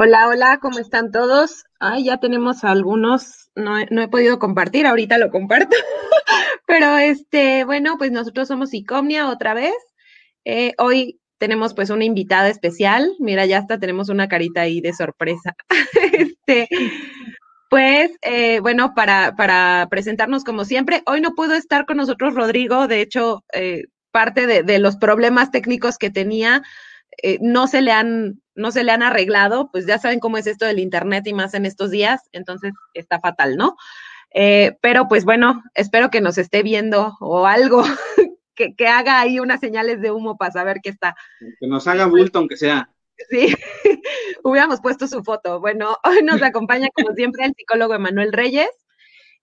Hola, hola, ¿cómo están todos? Ay, ya tenemos algunos, no, no he podido compartir, ahorita lo comparto, pero este, bueno, pues nosotros somos Icomnia otra vez. Eh, hoy tenemos pues una invitada especial, mira, ya hasta tenemos una carita ahí de sorpresa. este, pues, eh, bueno, para, para presentarnos como siempre, hoy no pudo estar con nosotros Rodrigo, de hecho, eh, parte de, de los problemas técnicos que tenía, eh, no se le han, no se le han arreglado, pues ya saben cómo es esto del internet y más en estos días, entonces está fatal, ¿no? Eh, pero pues bueno, espero que nos esté viendo o algo que, que, haga ahí unas señales de humo para saber que está. Que nos haga bulto, aunque sea. Sí, hubiéramos puesto su foto. Bueno, hoy nos acompaña como siempre el psicólogo Emanuel Reyes.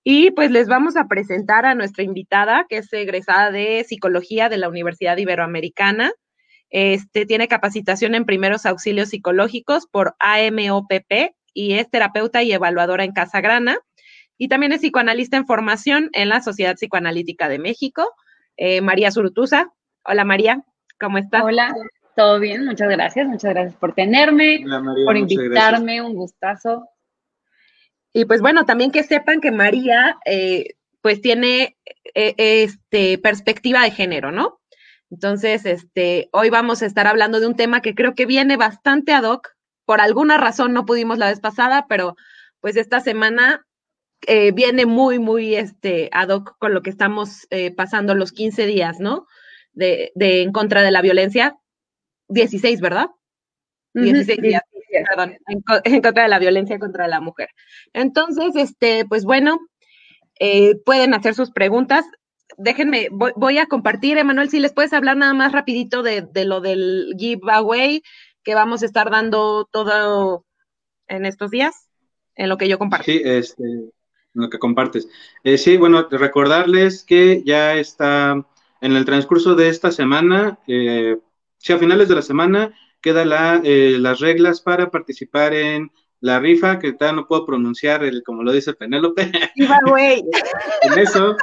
Y pues les vamos a presentar a nuestra invitada, que es egresada de psicología de la Universidad Iberoamericana. Este, tiene capacitación en primeros auxilios psicológicos por AMOPP y es terapeuta y evaluadora en Casa Grana. Y también es psicoanalista en formación en la Sociedad Psicoanalítica de México. Eh, María Surutusa. Hola María, ¿cómo estás? Hola, todo bien, muchas gracias, muchas gracias por tenerme, Hola, María, por invitarme, un gustazo. Y pues bueno, también que sepan que María eh, pues tiene eh, este perspectiva de género, ¿no? Entonces, este, hoy vamos a estar hablando de un tema que creo que viene bastante ad hoc. Por alguna razón no pudimos la vez pasada, pero pues esta semana eh, viene muy, muy este, ad hoc con lo que estamos eh, pasando los 15 días, ¿no? De, de, en contra de la violencia. 16, ¿verdad? 16 días, perdón, en, en, contra de la violencia contra la mujer. Entonces, este, pues bueno, eh, pueden hacer sus preguntas déjenme, voy, voy, a compartir, Emanuel, si les puedes hablar nada más rapidito de, de, lo del giveaway que vamos a estar dando todo en estos días, en lo que yo comparto. Sí, este, en lo que compartes. Eh, sí, bueno, recordarles que ya está en el transcurso de esta semana, eh, sí, a finales de la semana, quedan la, eh, las reglas para participar en la rifa, que todavía no puedo pronunciar, el, como lo dice Penélope. Giveaway. en eso,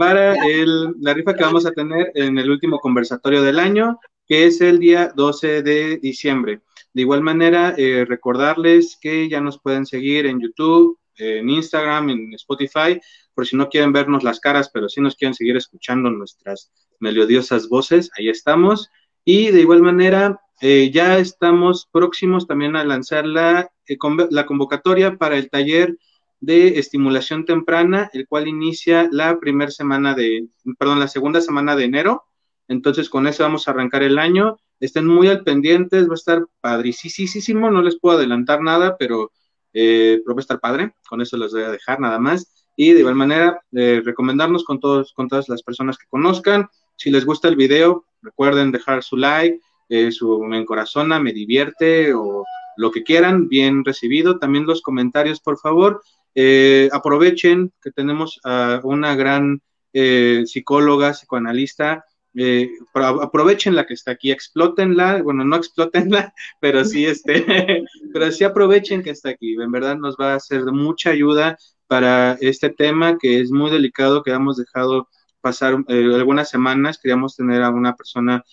para el, la rifa que vamos a tener en el último conversatorio del año, que es el día 12 de diciembre. De igual manera, eh, recordarles que ya nos pueden seguir en YouTube, en Instagram, en Spotify, por si no quieren vernos las caras, pero si nos quieren seguir escuchando nuestras melodiosas voces, ahí estamos. Y de igual manera, eh, ya estamos próximos también a lanzar la, eh, la convocatoria para el taller de estimulación temprana, el cual inicia la primera semana de, perdón, la segunda semana de enero. Entonces, con eso vamos a arrancar el año. Estén muy al pendientes, va a estar padricísimo, no les puedo adelantar nada, pero, eh, va a estar padre, con eso les voy a dejar nada más. Y de igual manera, eh, recomendarnos con, todos, con todas las personas que conozcan. Si les gusta el video, recuerden dejar su like, eh, su me encorazona, me divierte o lo que quieran, bien recibido. También los comentarios, por favor. Eh, aprovechen que tenemos a una gran eh, psicóloga, psicoanalista, eh, aprovechen la que está aquí, explótenla, bueno, no explótenla, pero sí, este, pero sí aprovechen que está aquí, en verdad nos va a ser de mucha ayuda para este tema que es muy delicado, que hemos dejado pasar algunas semanas, queríamos tener a una persona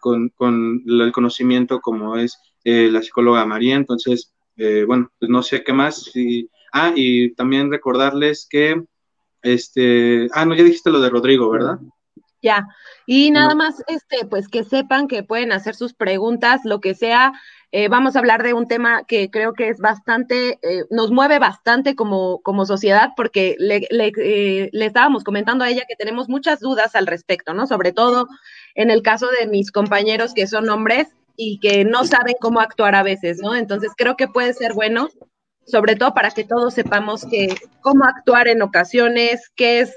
con, con, el conocimiento como es la psicóloga María, entonces, bueno, pues no sé qué más, si Ah, y también recordarles que, este, ah, no, ya dijiste lo de Rodrigo, ¿verdad? Ya, y nada más, este, pues que sepan que pueden hacer sus preguntas, lo que sea. Eh, vamos a hablar de un tema que creo que es bastante, eh, nos mueve bastante como, como sociedad, porque le, le, eh, le, estábamos comentando a ella que tenemos muchas dudas al respecto, ¿no? Sobre todo en el caso de mis compañeros que son hombres y que no saben cómo actuar a veces, ¿no? Entonces creo que puede ser bueno sobre todo para que todos sepamos que cómo actuar en ocasiones, qué es,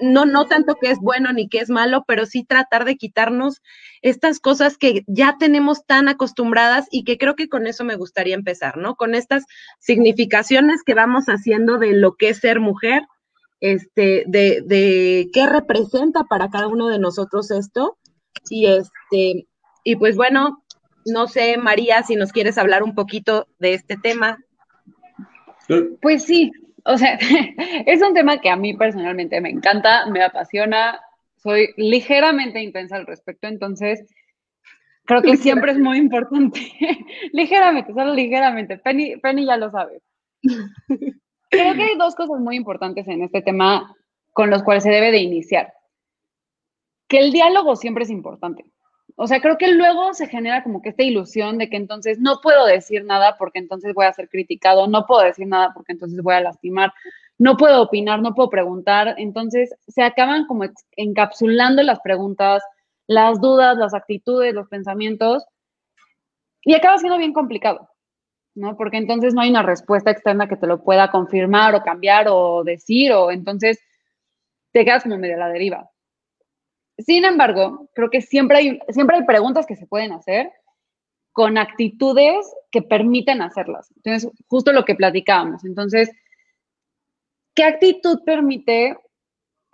no, no tanto que es bueno ni que es malo, pero sí tratar de quitarnos estas cosas que ya tenemos tan acostumbradas y que creo que con eso me gustaría empezar, ¿no? Con estas significaciones que vamos haciendo de lo que es ser mujer, este, de, de qué representa para cada uno de nosotros esto. Y este, y pues bueno, no sé, María, si nos quieres hablar un poquito de este tema. Pues sí, o sea, es un tema que a mí personalmente me encanta, me apasiona, soy ligeramente intensa al respecto, entonces Creo que siempre es muy importante. ligeramente, solo ligeramente. Penny, Penny ya lo sabe. Creo que hay dos cosas muy importantes en este tema con los cuales se debe de iniciar. Que el diálogo siempre es importante. O sea, creo que luego se genera como que esta ilusión de que entonces no puedo decir nada porque entonces voy a ser criticado, no puedo decir nada porque entonces voy a lastimar, no puedo opinar, no puedo preguntar. Entonces se acaban como encapsulando las preguntas, las dudas, las actitudes, los pensamientos y acaba siendo bien complicado, ¿no? Porque entonces no hay una respuesta externa que te lo pueda confirmar o cambiar o decir o entonces te quedas como medio a la deriva. Sin embargo, creo que siempre hay, siempre hay preguntas que se pueden hacer con actitudes que permiten hacerlas. Entonces, justo lo que platicábamos. Entonces, ¿qué actitud permite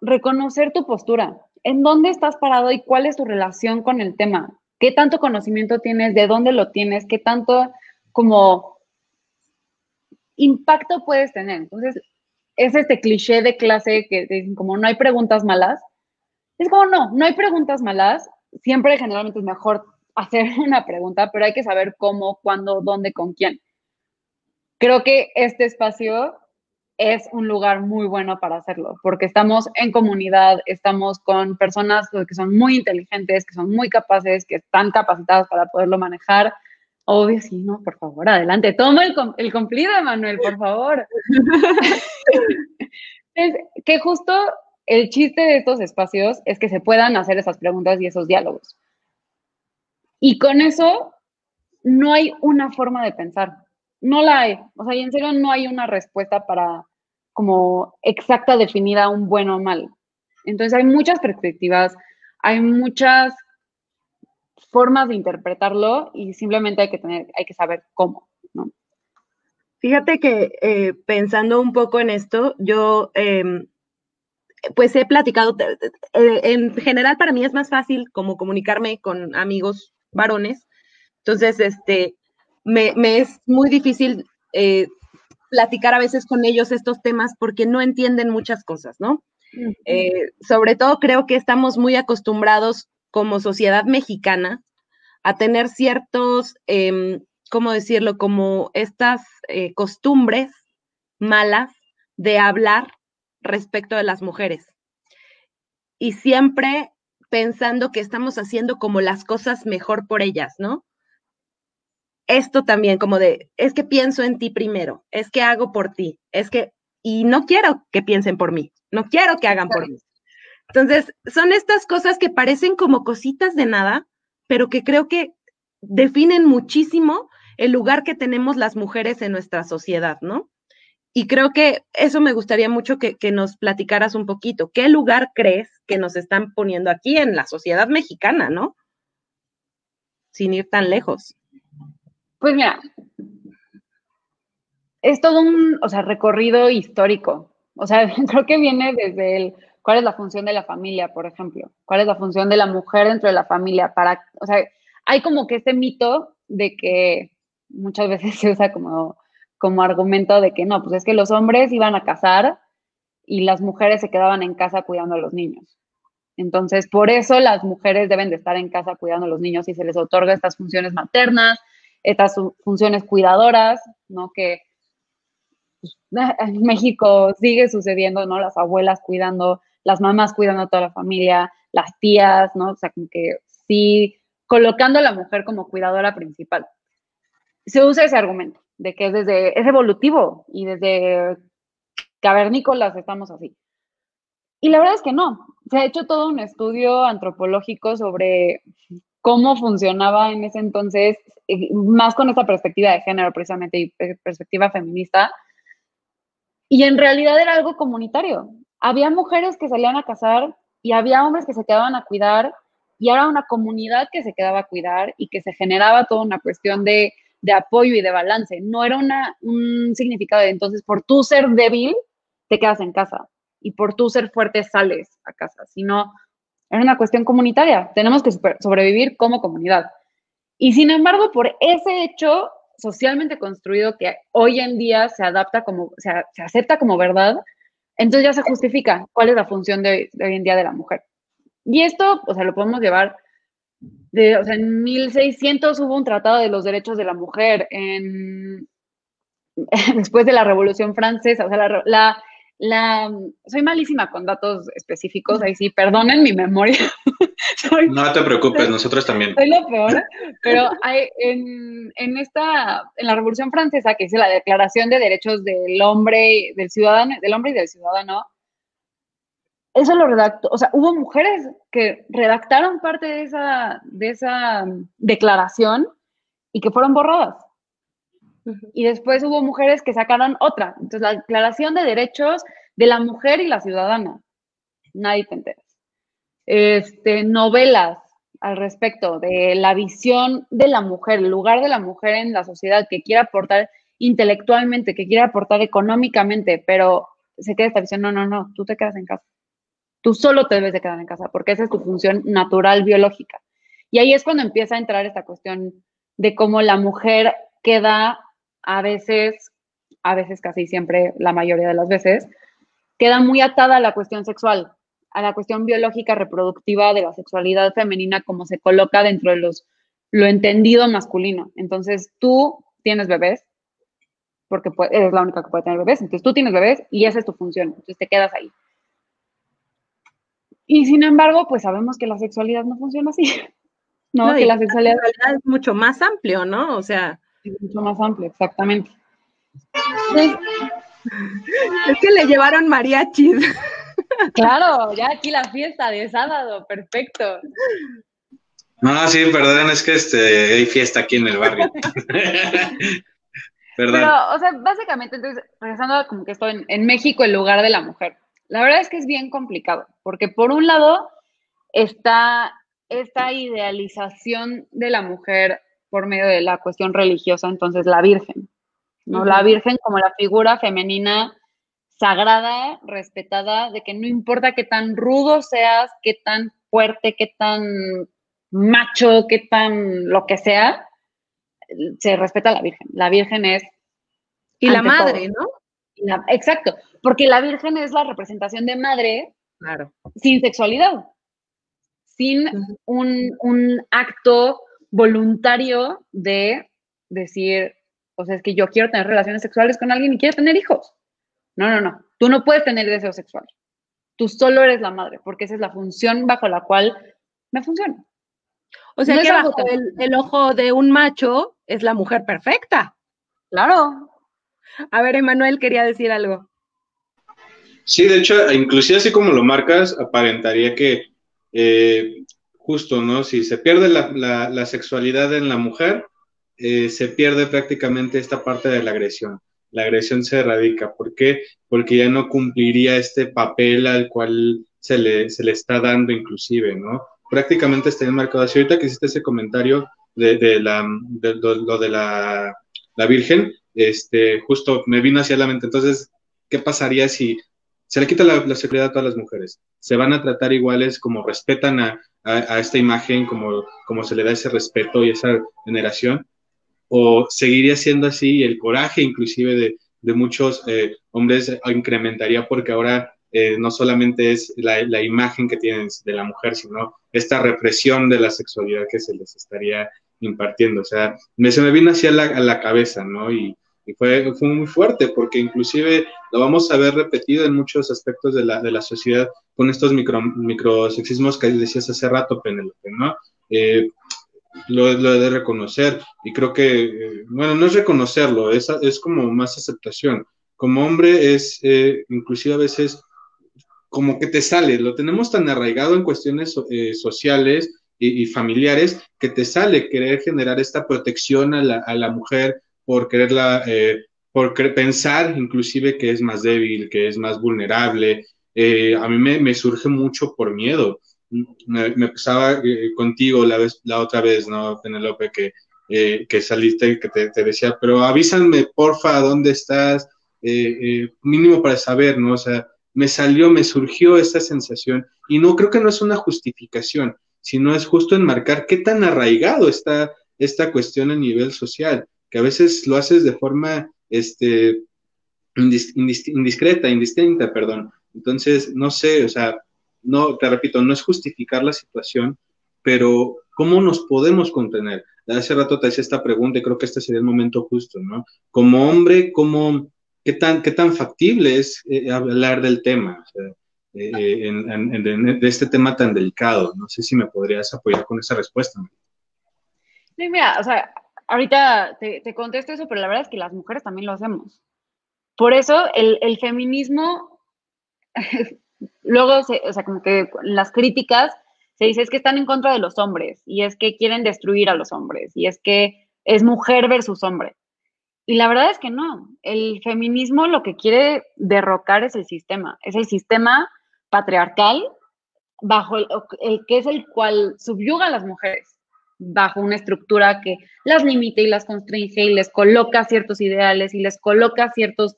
reconocer tu postura? ¿En dónde estás parado y cuál es tu relación con el tema? ¿Qué tanto conocimiento tienes? ¿De dónde lo tienes? ¿Qué tanto como impacto puedes tener? Entonces, es este cliché de clase que dicen como no hay preguntas malas. Es como, no, no hay preguntas malas. Siempre generalmente es mejor hacer una pregunta, pero hay que saber cómo, cuándo, dónde, con quién. Creo que este espacio es un lugar muy bueno para hacerlo, porque estamos en comunidad, estamos con personas que son muy inteligentes, que son muy capaces, que están capacitadas para poderlo manejar. Obvio, sí, no, por favor, adelante, toma el, cumplido, Manuel, por favor. es que justo el chiste de estos espacios es que se puedan hacer esas preguntas y esos diálogos. Y con eso no hay una forma de pensar. No la hay. O sea, y en serio no hay una respuesta para como exacta definida un bueno o mal. Entonces hay muchas perspectivas, hay muchas formas de interpretarlo y simplemente hay que tener, hay que saber cómo. Fíjate que eh, pensando un poco en esto, yo em, pues he platicado, eh, en general para mí es más fácil como comunicarme con amigos varones, entonces este, me, es muy difícil eh, platicar a veces con ellos estos temas porque no entienden muchas cosas, ¿no? Eh, sobre todo creo que estamos muy acostumbrados como sociedad mexicana a tener ciertos, em, ¿cómo decirlo? Como estas costumbres malas de hablar respecto de las mujeres. Y siempre pensando que estamos haciendo como las cosas mejor por ellas, ¿no? Esto también como de, es que pienso en ti primero, es que hago por ti, es que, y no quiero que piensen por mí, no quiero que hagan por mí. Entonces, son estas cosas que parecen como cositas de nada, pero que creo que definen muchísimo el lugar que tenemos las mujeres en nuestra sociedad, ¿no? Y creo que eso me gustaría mucho que, nos platicaras un poquito. ¿Qué lugar crees que nos están poniendo aquí en la sociedad mexicana, no? Sin ir tan lejos. Pues mira, es todo un, o sea, recorrido histórico. O sea, creo que viene desde el, cuál es la función de la familia, por ejemplo. ¿Cuál es la función de la mujer dentro de la familia? Para, o sea, hay como que este mito de que muchas veces se usa como como argumento de que no, pues es que los hombres iban a casar y las mujeres se quedaban en casa cuidando a los niños. Entonces, por eso las mujeres deben de estar en casa cuidando a los niños y se les otorga estas funciones maternas, estas funciones cuidadoras, ¿no? Que pues, en México sigue sucediendo, ¿no? Las abuelas cuidando, las mamás cuidando a toda la familia, las tías, ¿no? O sea, como que sí, colocando a la mujer como cuidadora principal. Se usa ese argumento de que es desde, es evolutivo y desde cavernícolas estamos así. Y la verdad es que no. Se ha hecho todo un estudio antropológico sobre cómo funcionaba en ese entonces, eh, más con esta perspectiva de género precisamente y perspectiva feminista. Y en realidad era algo comunitario. Había mujeres que salían a casar y había hombres que se quedaban a cuidar y era una comunidad que se quedaba a cuidar y que se generaba toda una cuestión de de apoyo y de balance. No era una, un significado de entonces por tú ser débil, te quedas en casa y por tú ser fuerte sales a casa, sino era una cuestión comunitaria. Tenemos que sobrevivir como comunidad. Y sin embargo, por ese hecho socialmente construido que hoy en día se adapta como, se, se acepta como verdad, entonces ya se justifica cuál es la función de, de, hoy en día de la mujer. Y esto, o sea, lo podemos llevar de, o sea, en 1600 hubo un tratado de los derechos de la mujer, en, después de la Revolución Francesa, o sea, la, la, la, soy malísima con datos específicos, ahí sí, perdonen mi memoria. no te preocupes, nosotros también. Soy lo peor, pero hay, en, en, esta, en la Revolución Francesa, que dice la Declaración de Derechos del Hombre, del Ciudadano, del Hombre y del Ciudadano, eso lo redactó, o sea, hubo mujeres que redactaron parte de esa, de esa declaración y que fueron borradas. Y después hubo mujeres que sacaron otra. Entonces, la Declaración de Derechos de la Mujer y la Ciudadana. Nadie te entera. Este, novelas al respecto de la visión de la mujer, el lugar de la mujer en la sociedad que quiere aportar intelectualmente, que quiere aportar económicamente, pero se queda esta visión, no, no, no, tú te quedas en casa. Tú solo te debes de quedar en casa porque esa es tu función natural biológica. Y ahí es cuando empieza a entrar esta cuestión de cómo la mujer queda a veces, a veces casi siempre, la mayoría de las veces, queda muy atada a la cuestión sexual, a la cuestión biológica reproductiva de la sexualidad femenina como se coloca dentro de los, lo entendido masculino. Entonces tú tienes bebés, porque eres la única que puede tener bebés, entonces tú tienes bebés y esa es tu función, entonces te quedas ahí. Y sin embargo, pues sabemos que la sexualidad no funciona así. No, que la sexualidad es mucho más amplio, ¿no? O sea, es mucho más amplio, exactamente. Es que le llevaron mariachis. Claro, ya aquí la fiesta de sábado, perfecto. No, sí, perdón, es que este, hay fiesta aquí en el barrio. perdón. Pero, o sea, básicamente, entonces, regresando a como que estoy en, en México, el lugar de la mujer. La verdad es que es bien complicado, porque por un lado está esta idealización de la mujer por medio de la cuestión religiosa, entonces la Virgen, ¿no? La Virgen como la figura femenina sagrada, respetada, de que no importa qué tan rudo seas, qué tan fuerte, qué tan macho, qué tan lo que sea, se respeta a la Virgen. La Virgen es... Y la madre, ¿no? Exacto, porque la Virgen es la representación de madre claro. sin sexualidad, sin un, un acto voluntario de decir, o sea, es que yo quiero tener relaciones sexuales con alguien y quiero tener hijos. No, no, no. Tú no puedes tener deseo sexual. Tú solo eres la madre, porque esa es la función bajo la cual me funciona. O sea, que bajo el, ojo de un macho es la mujer perfecta. Claro. A ver, Emanuel quería decir algo. Sí, de hecho, inclusive así como lo marcas, aparentaría que eh, justo, ¿no? Si se pierde la, sexualidad en la mujer, eh, se pierde prácticamente esta parte de la agresión. La agresión se erradica. ¿Por qué? Porque ya no cumpliría este papel al cual se le, se le está dando inclusive, ¿no? Prácticamente está enmarcado así. Ahorita que hiciste ese comentario de, la, lo de la, la Virgen, este, justo me vino hacia la mente. Entonces, ¿qué pasaría si se le quita la, seguridad a todas las mujeres. Se van a tratar iguales como respetan a, esta imagen, como, como se le da ese respeto y esa veneración, o seguiría siendo así el coraje inclusive de, muchos eh, hombres incrementaría porque ahora eh, no solamente es la, imagen que tienen de la mujer, sino esta represión de la sexualidad que se les estaría impartiendo. O sea, me, se me vino así a la, a la cabeza, ¿no? Y, y fue, fue muy fuerte porque inclusive lo vamos a ver repetido en muchos aspectos de la, de la sociedad con estos micro, microsexismos que decías hace rato, Penelope, ¿no? Eh, lo, lo, de reconocer y creo que, eh, bueno, no es reconocerlo, es, es como más aceptación. Como hombre es, eh, inclusive a veces, como que te sale, lo tenemos tan arraigado en cuestiones sociales y, y, familiares que te sale querer generar esta protección a la, a la mujer, por quererla, eh, por pensar inclusive que es más débil, que es más vulnerable. Eh, a mí me, surge mucho por miedo. Me, me pasaba eh, contigo la, vez, la otra vez, ¿no, Penelope? Que, que saliste y que te, te, decía, pero avísame, porfa, ¿dónde estás? mínimo para saber, ¿no? O sea, me salió, me surgió esa sensación y no creo que no es una justificación, sino es justo enmarcar qué tan arraigado está esta cuestión a nivel social que a veces lo haces de forma este, indiscreta, indistinta, perdón. Entonces, no sé, o sea, no, te repito, no es justificar la situación, pero ¿Cómo nos podemos contener? Hace rato te hice esta pregunta y creo que este sería el momento justo, ¿no? Como hombre, ¿cómo, qué, tan, qué tan factible es eh, hablar del tema? Eh, de este tema tan delicado. No sé si me podrías apoyar con esa respuesta. Sí, mira, o sea, ahorita te, te, contesto eso, pero la verdad es que las mujeres también lo hacemos. Por eso el, feminismo, luego, o sea, como que las críticas se dice es que están en contra de los hombres y es que quieren destruir a los hombres y es que es mujer versus hombre. Y la verdad es que no. El feminismo lo que quiere derrocar es el sistema, es el sistema patriarcal bajo el que es el cual subyuga a las mujeres bajo una estructura que las limite y las constringe y les coloca ciertos ideales y les coloca ciertos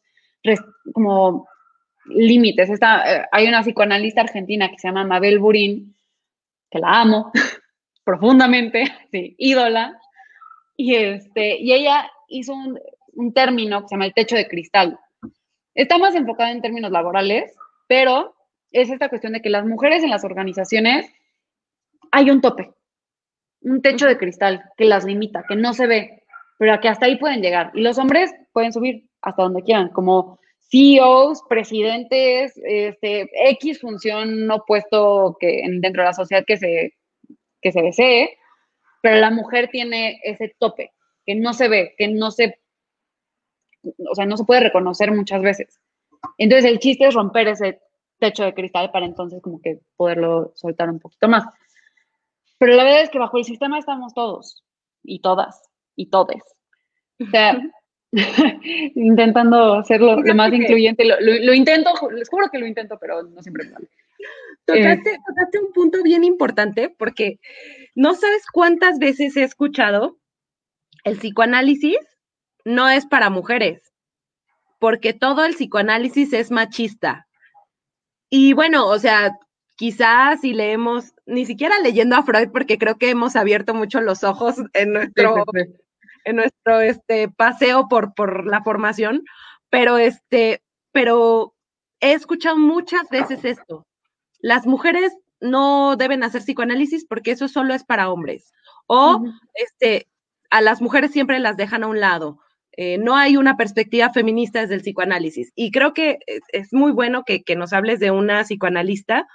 como límites. Eh, hay una psicoanalista argentina que se llama Mabel Burín, que la amo profundamente, sí, ídola, y, este, y ella hizo un, un término que se llama el techo de cristal. Está más enfocado en términos laborales, pero es esta cuestión de que las mujeres en las organizaciones hay un tope un techo de cristal que las limita, que no se ve, pero que hasta ahí pueden llegar. Y los hombres pueden subir hasta donde quieran, como CEOs, presidentes, este, X función no puesto que dentro de la sociedad que se, que se desee, pero la mujer tiene ese tope que no se ve, que no se, o sea, no se puede reconocer muchas veces. Entonces el chiste es romper ese techo de cristal para entonces como que poderlo soltar un poquito más. Pero la verdad es que bajo el sistema estamos todos y todas y todes. O sea, intentando hacerlo lo más incluyente. Lo, intento, les juro que lo intento, pero no siempre me sale. Tocaste, tocaste un punto bien importante porque no sabes cuántas veces he escuchado el psicoanálisis no es para mujeres, porque todo el psicoanálisis es machista. Y bueno, o sea, quizás si leemos, ni siquiera leyendo a Freud, porque creo que hemos abierto mucho los ojos en nuestro, En nuestro este, paseo por, por la formación, pero, este, pero he escuchado muchas veces esto. Las mujeres no deben hacer psicoanálisis porque eso solo es para hombres. O este, a las mujeres siempre las dejan a un lado. Eh, no hay una perspectiva feminista desde el psicoanálisis. Y creo que es, muy bueno que, que, nos hables de una psicoanalista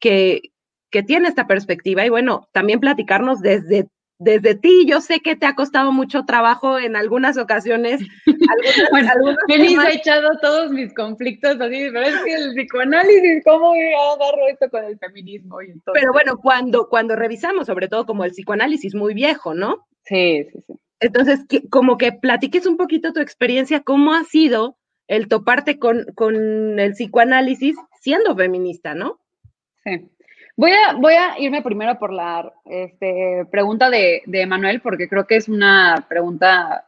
que, que tiene esta perspectiva y bueno, también platicarnos desde desde ti, yo sé que te ha costado mucho trabajo en algunas ocasiones. Algunas, bueno, echado todos mis conflictos así, pero es que el psicoanálisis, ¿cómo agarro esto con el feminismo? Y pero bueno, cuando, cuando revisamos, sobre todo como el psicoanálisis muy viejo, ¿no? Sí, sí, sí. Entonces, como que platiques un poquito tu experiencia, cómo ha sido el toparte con, con el psicoanálisis siendo feminista, ¿no? Voy a, voy a irme primero por la este, pregunta de, de Manuel, porque creo que es una pregunta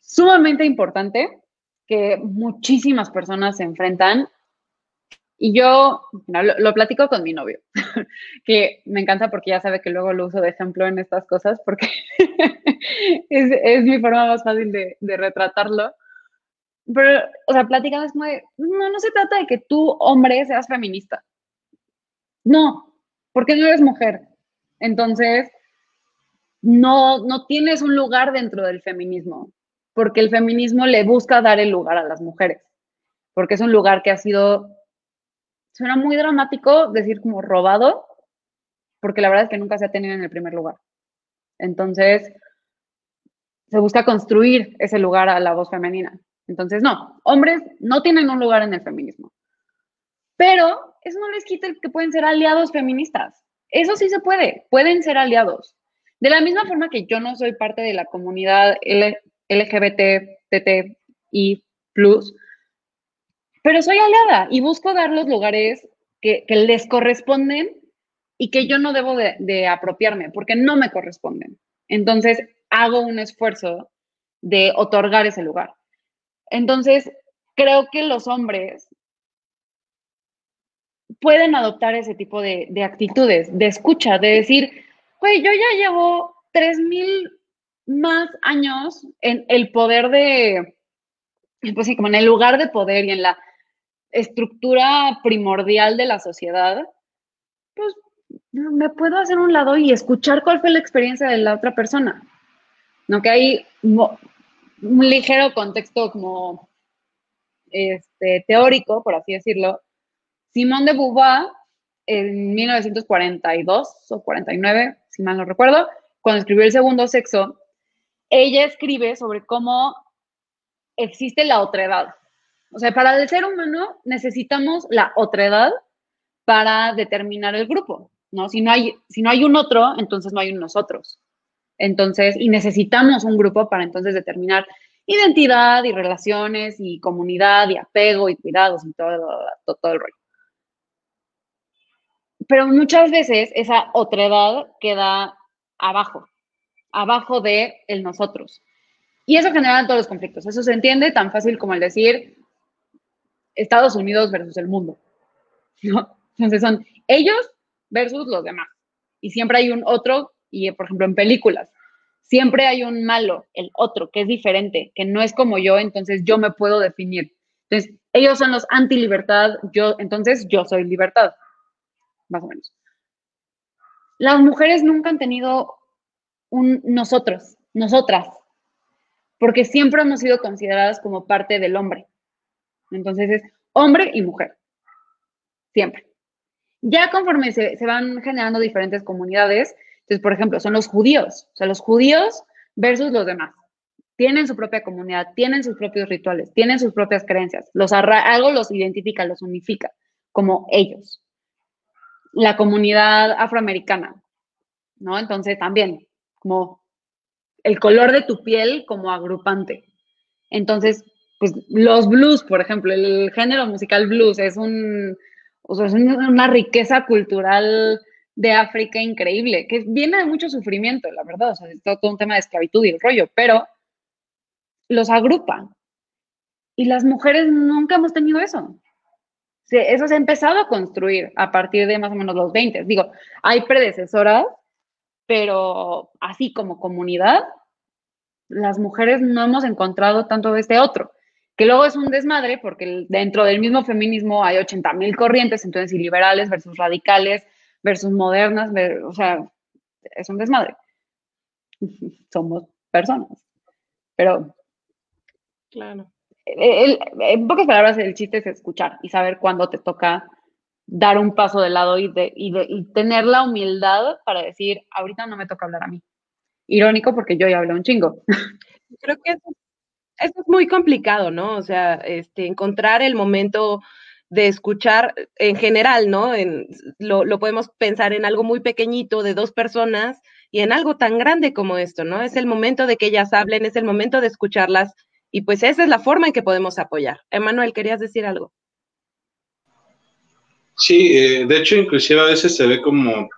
sumamente importante que muchísimas personas se enfrentan. Y yo lo, platico con mi novio, que me encanta porque ya sabe que luego lo uso de ejemplo en estas cosas, porque es, es, mi forma más fácil de, retratarlo. Pero, o sea, platicamos como de, no, no se trata de que tú, hombre, seas feminista. No, porque no eres mujer. Entonces, no, no tienes un lugar dentro del feminismo, porque el feminismo le busca dar el lugar a las mujeres, porque es un lugar que ha sido, suena muy dramático decir como robado, porque la verdad es que nunca se ha tenido en el primer lugar. Entonces, se busca construir ese lugar a la voz femenina. Entonces, no, hombres no tienen un lugar en el feminismo. Pero eso no les quita que pueden ser aliados feministas. Eso sí se puede, pueden ser aliados. De la misma forma que yo no soy parte de la comunidad LGBT, y plus, pero soy aliada y busco dar los lugares que, les corresponden y que yo no debo de, de, apropiarme porque no me corresponden. Entonces, hago un esfuerzo de otorgar ese lugar. Entonces, creo que los hombres pueden adoptar ese tipo de, actitudes, de escucha, de decir, güey, yo ya llevo tres mil más años en el poder de, pues sí, como en el lugar de poder y en la estructura primordial de la sociedad, pues me puedo hacer un lado y escuchar cuál fue la experiencia de la otra persona. ¿No? Que hay un ligero contexto como este, teórico, por así decirlo. Simón de Beauvoir, en 1942 o 49, si mal no recuerdo, cuando escribió El Segundo Sexo, ella escribe sobre cómo existe la otredad. O sea, para el ser humano necesitamos la otredad para determinar el grupo, ¿no? Si no hay, si no hay un otro, entonces no hay un nosotros. Entonces, y necesitamos un grupo para entonces determinar identidad y relaciones y comunidad y apego y cuidados y todo, todo, el rollo. Pero muchas veces esa otredad queda abajo, abajo de el nosotros. Y eso genera todos los conflictos. Eso se entiende tan fácil como el decir Estados Unidos versus el mundo. ¿no? Entonces son ellos versus los demás. Y siempre hay un otro, y por ejemplo en películas, siempre hay un malo, el otro, que es diferente, que no es como yo, entonces yo me puedo definir. Entonces, ellos son los anti-libertad, yo, entonces yo soy libertad, más o menos. Las mujeres nunca han tenido un nosotros, nosotras, porque siempre hemos sido consideradas como parte del hombre. Entonces es hombre y mujer, siempre. Ya conforme se, van generando diferentes comunidades, entonces, por ejemplo, son los judíos, o sea, los judíos versus los demás. Tienen su propia comunidad, tienen sus propios rituales, tienen sus propias creencias. Los algo los identifica, los unifica, como ellos. La comunidad afroamericana, ¿no? Entonces, también, como el color de tu piel como agrupante. Entonces, pues los blues, por ejemplo, el género musical blues es un, o sea, es una riqueza cultural de África increíble, que viene de mucho sufrimiento, la verdad, o sea, es todo un tema de esclavitud y el rollo, pero los agrupa. Y las mujeres nunca hemos tenido eso. Eso se ha empezado a construir a partir de más o menos los 20. Digo, hay predecesoras, pero así como comunidad, las mujeres no hemos encontrado tanto de este otro que luego es un desmadre porque dentro del mismo feminismo hay 80 mil corrientes, entonces y liberales versus radicales versus modernas, o sea, es un desmadre. Somos personas, pero... Claro. En pocas palabras, el chiste es escuchar y saber cuándo te toca dar un paso de lado y, de, tener la humildad para decir, ahorita no me toca hablar a mí. Irónico porque yo ya hablé un chingo. Creo que eso es muy complicado, ¿no? O sea, este, encontrar el momento de escuchar en general, ¿no? En, lo, podemos pensar en algo muy pequeñito de dos personas y en algo tan grande como esto, ¿no? Es el momento de que ellas hablen, es el momento de escucharlas y pues esa es la forma en que podemos apoyar. Emanuel, ¿querías decir algo? Sí, eh, de hecho, inclusive a veces se ve como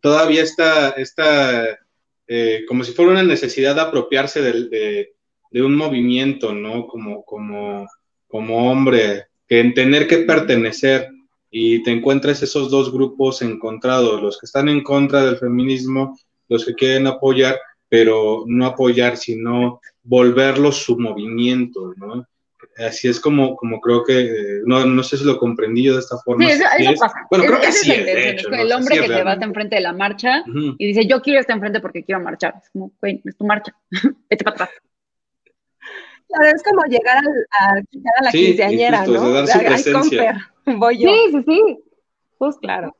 todavía está, está eh, como si fuera una necesidad de apropiarse de un movimiento, ¿no? Como, como, como hombre, que en tener que pertenecer y te encuentras esos dos grupos encontrados, los que están en contra del feminismo, los que quieren apoyar, pero no apoyar, sino volverlo su movimiento, ¿no? Así es como, como creo que, eh, no, no sé si lo comprendí yo de esta forma. Sí, eso, pasa. Bueno, creo que sí. Es, el hombre que se va enfrente de la marcha y dice, yo quiero estar enfrente porque quiero marchar. Es como, güey, es tu marcha, vete para atrás es como llegar a, a la quinceañera, ¿no? De dar su voy yo. Sí, sí, sí. Pues claro.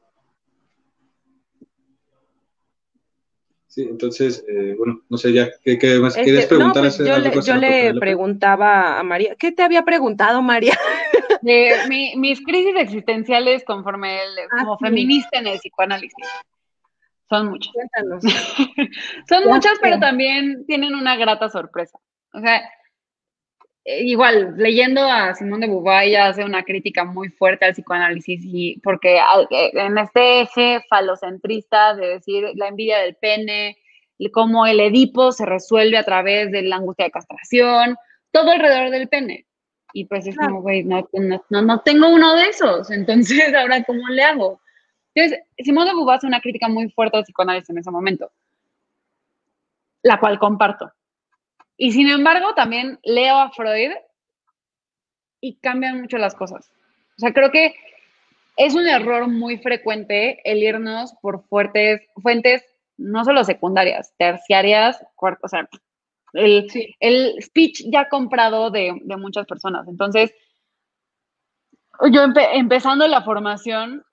Sí, entonces, eh, bueno, no sé ya, ¿qué, más este, quieres preguntar? No, pues yo le, yo le preguntaba a María, ¿qué te había preguntado María? mis crisis existenciales conforme el, ah, como feminista en el psicoanálisis. Son muchas. Cuéntanos. Son muchas, pero también tienen una grata sorpresa. O sea, eh, igual, leyendo a Simón de Beauvoir, ella hace una crítica muy fuerte al psicoanálisis y porque eh, en este eje falocentrista de decir la envidia del pene, cómo el Edipo se resuelve a través de la angustia de castración, todo alrededor del pene. Y pues es como, güey, no, no, no, tengo uno de esos, entonces ahora ¿cómo le hago? Entonces, Simón de Beauvoir hace una crítica muy fuerte al psicoanálisis en ese momento, la cual comparto. Y sin embargo, también leo a Freud y cambian mucho las cosas. O sea, creo que es un error muy frecuente el irnos por fuertes, fuentes no solo secundarias, terciarias, o sea, el, el speech ya comprado de, muchas personas. Entonces, yo empezando la formación,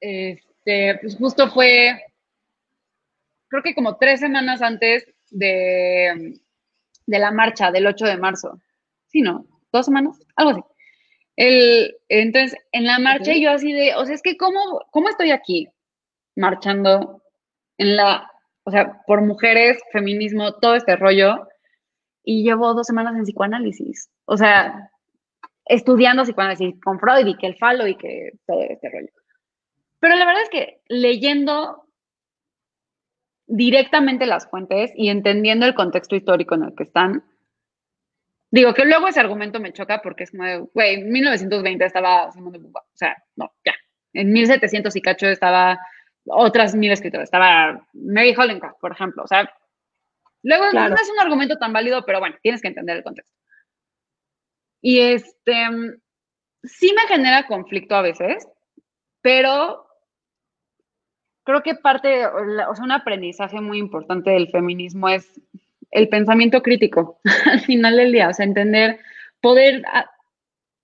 este, pues justo fue, creo que como tres semanas antes de, de la marcha del 8 de marzo. Sí, ¿no? ¿Dos semanas? Algo así. El, entonces, en la marcha yo así de, o sea, es que ¿cómo, ¿cómo estoy aquí marchando en la, o sea, por mujeres, feminismo, todo este rollo, y llevo dos semanas en psicoanálisis, o sea, estudiando psicoanálisis con Freud y que el falo y que todo este rollo. Pero la verdad es que leyendo directamente las fuentes y entendiendo el contexto histórico en el que están, digo que luego ese argumento me choca porque es como, güey, en 1920 estaba Simón de Beauvoir, o sea, no, ya, en 1700 y cacho estaba otras mil escritoras, estaba Mary Hollencraft, por ejemplo, o sea, luego no es un argumento tan válido, pero bueno, tienes que entender el contexto. Y este, sí me genera conflicto a veces, pero creo que parte, o sea, un aprendizaje muy importante del feminismo es el pensamiento crítico al final del día, o sea, entender, poder ah,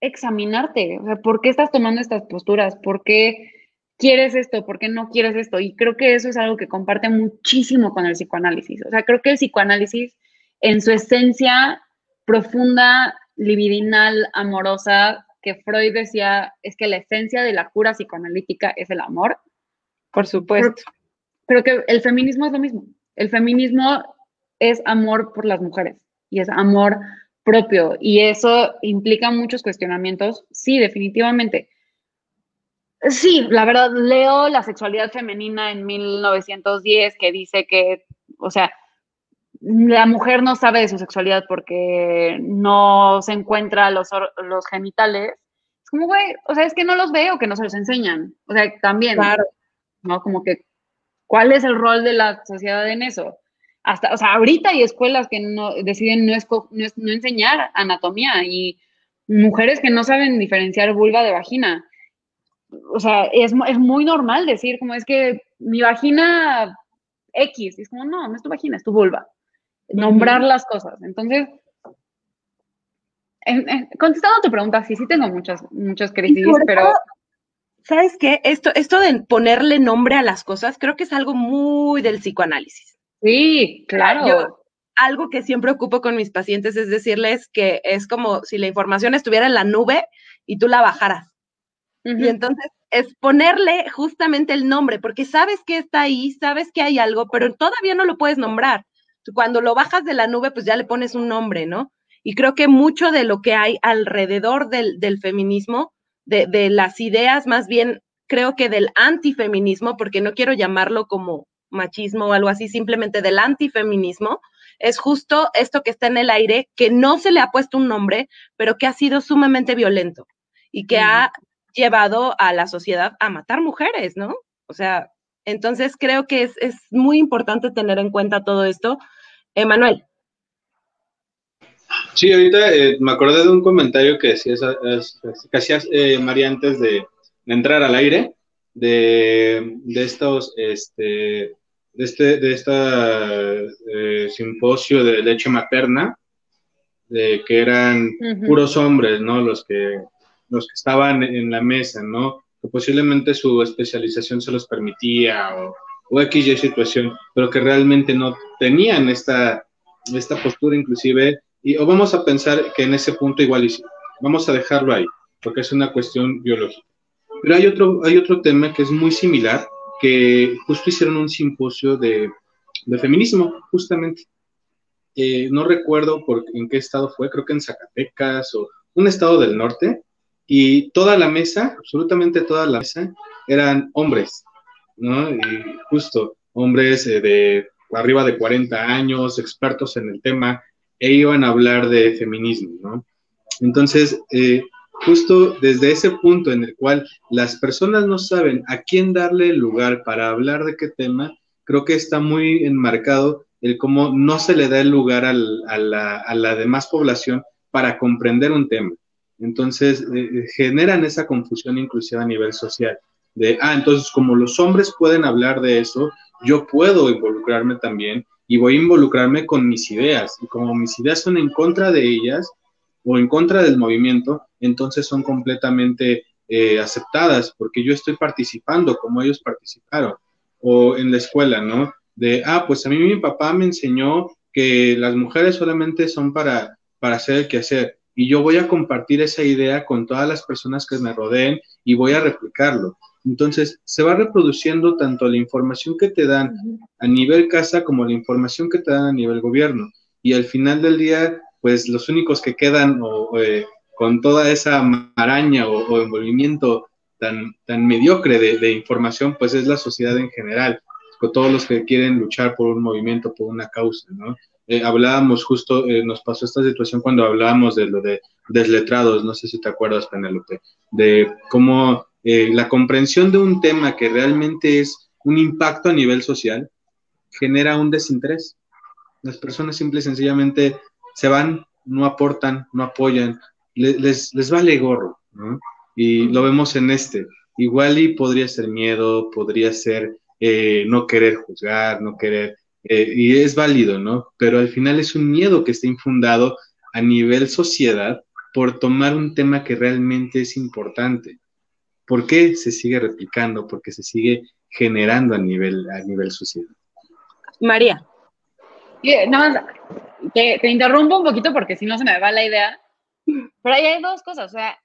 examinarte, o sea, ¿por qué estás tomando estas posturas? ¿Por qué quieres esto? ¿Por qué no quieres esto? Y creo que eso es algo que comparte muchísimo con el psicoanálisis. O sea, creo que el psicoanálisis en su esencia profunda, libidinal, amorosa, que Freud decía es que la esencia de la cura psicoanalítica es el amor. Por supuesto. Creo, que el feminismo es lo mismo. El feminismo es amor por las mujeres y es amor propio. Y eso implica muchos cuestionamientos. Sí, definitivamente. Sí, la verdad, leo la sexualidad femenina en 1910 que dice que, o sea, la mujer no sabe de su sexualidad porque no se encuentra los, los genitales. Es como, güey, o sea, es que no los veo, que no se los enseñan. O sea, también. Claro. ¿No? Como que, ¿cuál es el rol de la sociedad en eso? Hasta, o sea, ahorita hay escuelas que no, deciden no, no, enseñar anatomía y mujeres que no saben diferenciar vulva de vagina. O sea, es, es muy normal decir, como es que mi vagina X, es como, no, no es tu vagina, es tu vulva. Nombrar las cosas. Entonces, contestando a tu pregunta, sí, sí tengo muchas, muchas crisis, pero... ¿sabes qué? Esto, esto de ponerle nombre a las cosas, creo que es algo muy del psicoanálisis. Sí, claro. algo que siempre ocupo con mis pacientes es decirles que es como si la información estuviera en la nube y tú la bajaras. Y entonces es ponerle justamente el nombre, porque sabes que está ahí, sabes que hay algo, pero todavía no lo puedes nombrar. Cuando lo bajas de la nube, pues ya le pones un nombre, ¿no? Y creo que mucho de lo que hay alrededor del, del feminismo de, las ideas, más bien creo que del antifeminismo, porque no quiero llamarlo como machismo o algo así, simplemente del antifeminismo, es justo esto que está en el aire, que no se le ha puesto un nombre, pero que ha sido sumamente violento y que ha llevado a la sociedad a matar mujeres, ¿no? O sea, entonces creo que es, es muy importante tener en cuenta todo esto. Emanuel. Sí, ahorita eh, me acordé de un comentario que decías, que hacías, eh, María, antes de, entrar al aire, de, estos, este, de este, de esta eh, simposio de leche materna, de que eran puros hombres, ¿no? Los que, los que estaban en la mesa, ¿no? Que posiblemente su especialización se los permitía o, o X y situación, pero que realmente no tenían esta, esta postura inclusive y, o vamos a pensar que en ese punto igual vamos a dejarlo ahí, porque es una cuestión biológica. Pero hay otro, hay otro tema que es muy similar, que justo hicieron un simposio de, de feminismo, justamente. Eh, no recuerdo por, en qué estado fue, creo que en Zacatecas o un estado del norte, y toda la mesa, absolutamente toda la mesa, eran hombres, ¿no? Y justo hombres eh, de arriba de 40 años, expertos en el tema, e iban a hablar de feminismo, ¿no? Entonces, eh, justo desde ese punto en el cual las personas no saben a quién darle lugar para hablar de qué tema, creo que está muy enmarcado el cómo no se le da el lugar a, la, demás población para comprender un tema. Entonces, eh, eh, generan esa confusión inclusive a nivel social. De, ah, entonces como los hombres pueden hablar de eso, yo puedo involucrarme también y voy a involucrarme con mis ideas. Y como mis ideas son en contra de ellas o en contra del movimiento, entonces son completamente eh, aceptadas porque yo estoy participando como ellos participaron. O en la escuela, ¿no? De, ah, pues a mí mi papá me enseñó que las mujeres solamente son para, para hacer el quehacer y yo voy a compartir esa idea con todas las personas que me rodeen y voy a replicarlo. Entonces, se va reproduciendo tanto la información que te dan a nivel casa como la información que te dan a nivel gobierno. Y al final del día, pues los únicos que quedan eh, con toda esa maraña o, envolvimiento tan, tan mediocre de, información, pues es la sociedad en general, con todos los que quieren luchar por un movimiento, por una causa, ¿no? Eh, hablábamos justo, eh, nos pasó esta situación cuando hablábamos de lo de desletrados, no sé si te acuerdas, Penélope, de cómo eh, la comprensión de un tema que realmente es un impacto a nivel social genera un desinterés. Las personas simple y sencillamente se van, no aportan, no apoyan, les, les vale gorro. Y lo vemos en este. Igual y podría ser miedo, podría ser no querer juzgar, no querer eh, y es válido, ¿no? Pero al final es un miedo que está infundado a nivel sociedad por tomar un tema que realmente es importante. ¿Por qué se sigue replicando? Porque se sigue generando a nivel, a nivel sociedad. María. No, te, te, interrumpo un poquito porque si no se me va la idea. Pero ahí hay dos cosas. O sea,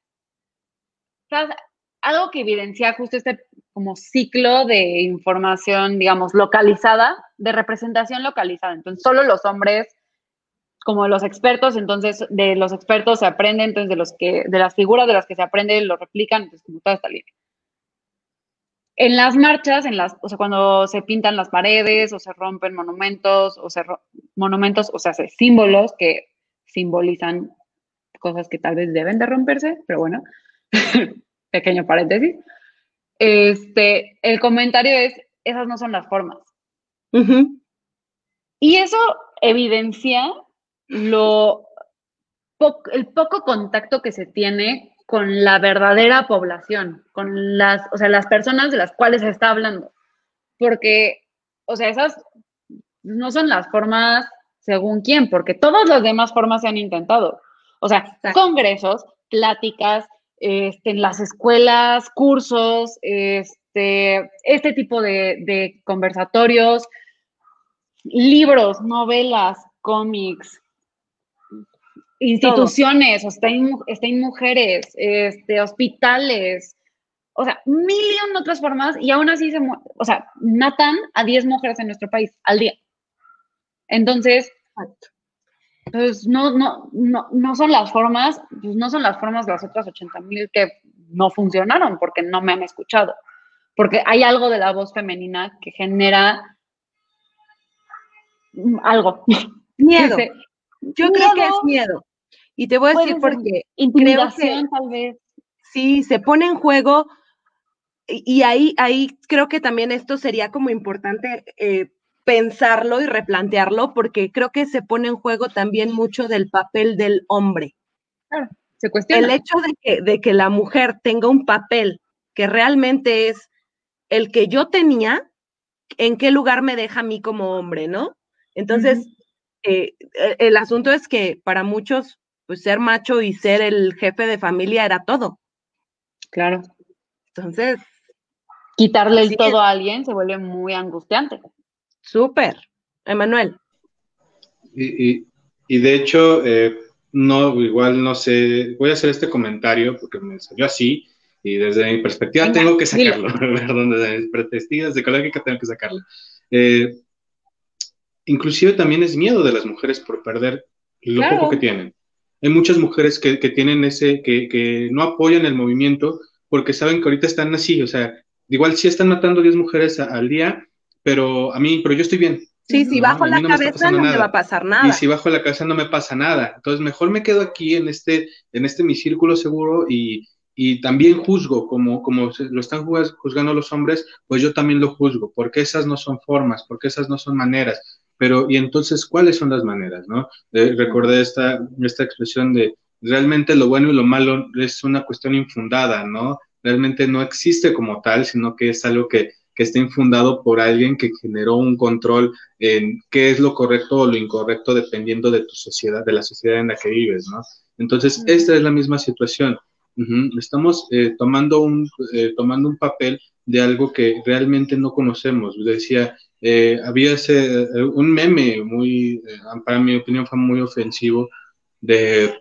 algo que evidencia justo este como ciclo de información, digamos, localizada, de representación localizada. Entonces, solo los hombres, como los expertos, entonces de los expertos se aprende, entonces de los que, de las figuras de las que se aprende, lo replican, entonces como toda esta línea. En las marchas, en las, o sea, cuando se pintan las paredes o se rompen monumentos o se monumentos, o sea, se símbolos que simbolizan cosas que tal vez deben de romperse, pero bueno, pequeño paréntesis. Este, el comentario es, esas no son las formas. Y eso evidencia lo el poco contacto que se tiene con la verdadera población, con las, o sea, las personas de las cuales se está hablando. Porque, o sea, esas no son las formas según quién, porque todas las demás formas se han intentado. O sea, congresos, pláticas, este, en las escuelas, cursos, este, este tipo de, conversatorios, libros, novelas, cómics, instituciones, está en, mujeres, este, hospitales, o sea, mil y otras formas, y aún así se, o sea, matan a 10 mujeres en nuestro país al día. Entonces, pues no, no, no, no son las formas, pues no son las formas de las otras 80 mil que no funcionaron porque no me han escuchado. Porque hay algo de la voz femenina que genera algo. Miedo. Yo creo que es miedo. Y te voy a decir por qué. Intimidación, tal vez. Sí, se pone en juego. Y ahí, ahí creo que también esto sería como importante eh, pensarlo y replantearlo porque creo que se pone en juego también mucho del papel del hombre. Claro, se cuestiona. El hecho de que, de que la mujer tenga un papel que realmente es el que yo tenía, ¿en qué lugar me deja a mí como hombre, no? Entonces, eh, el asunto es que para muchos, pues ser macho y ser el jefe de familia era todo. Claro. Entonces. Quitarle el todo a alguien se vuelve muy angustiante. Súper, Emanuel. Y, de hecho, eh, no, igual no sé, voy a hacer este comentario porque me salió así y desde mi perspectiva tengo que sacarlo, perdón, desde mi perspectiva psicológica tengo que sacarlo. Eh, inclusive también es miedo de las mujeres por perder lo poco que tienen. Hay muchas mujeres que, tienen ese, que, que, no apoyan el movimiento porque saben que ahorita están así, o sea, igual si están matando 10 mujeres al día, pero a mí, pero yo estoy bien. Sí, si bajo la cabeza no me va a pasar nada. Y si bajo la cabeza no me pasa nada. Entonces, mejor me quedo aquí en este, en este mi círculo seguro y, y también juzgo, como, como lo están juzgando los hombres, pues yo también lo juzgo, porque esas no son formas, porque esas no son maneras. Pero, y entonces, ¿cuáles son las maneras, no? recordé esta, esta expresión de, realmente lo bueno y lo malo es una cuestión infundada, ¿no? Realmente no existe como tal, sino que es algo que, que está infundado por alguien que generó un control en qué es lo correcto o lo incorrecto dependiendo de tu sociedad, de la sociedad en la que vives, ¿no? Entonces, esta es la misma situación. Estamos eh, tomando, un, eh, tomando un papel de algo que realmente no conocemos. Decía, eh, había ese, un meme muy, para mi opinión fue muy ofensivo, de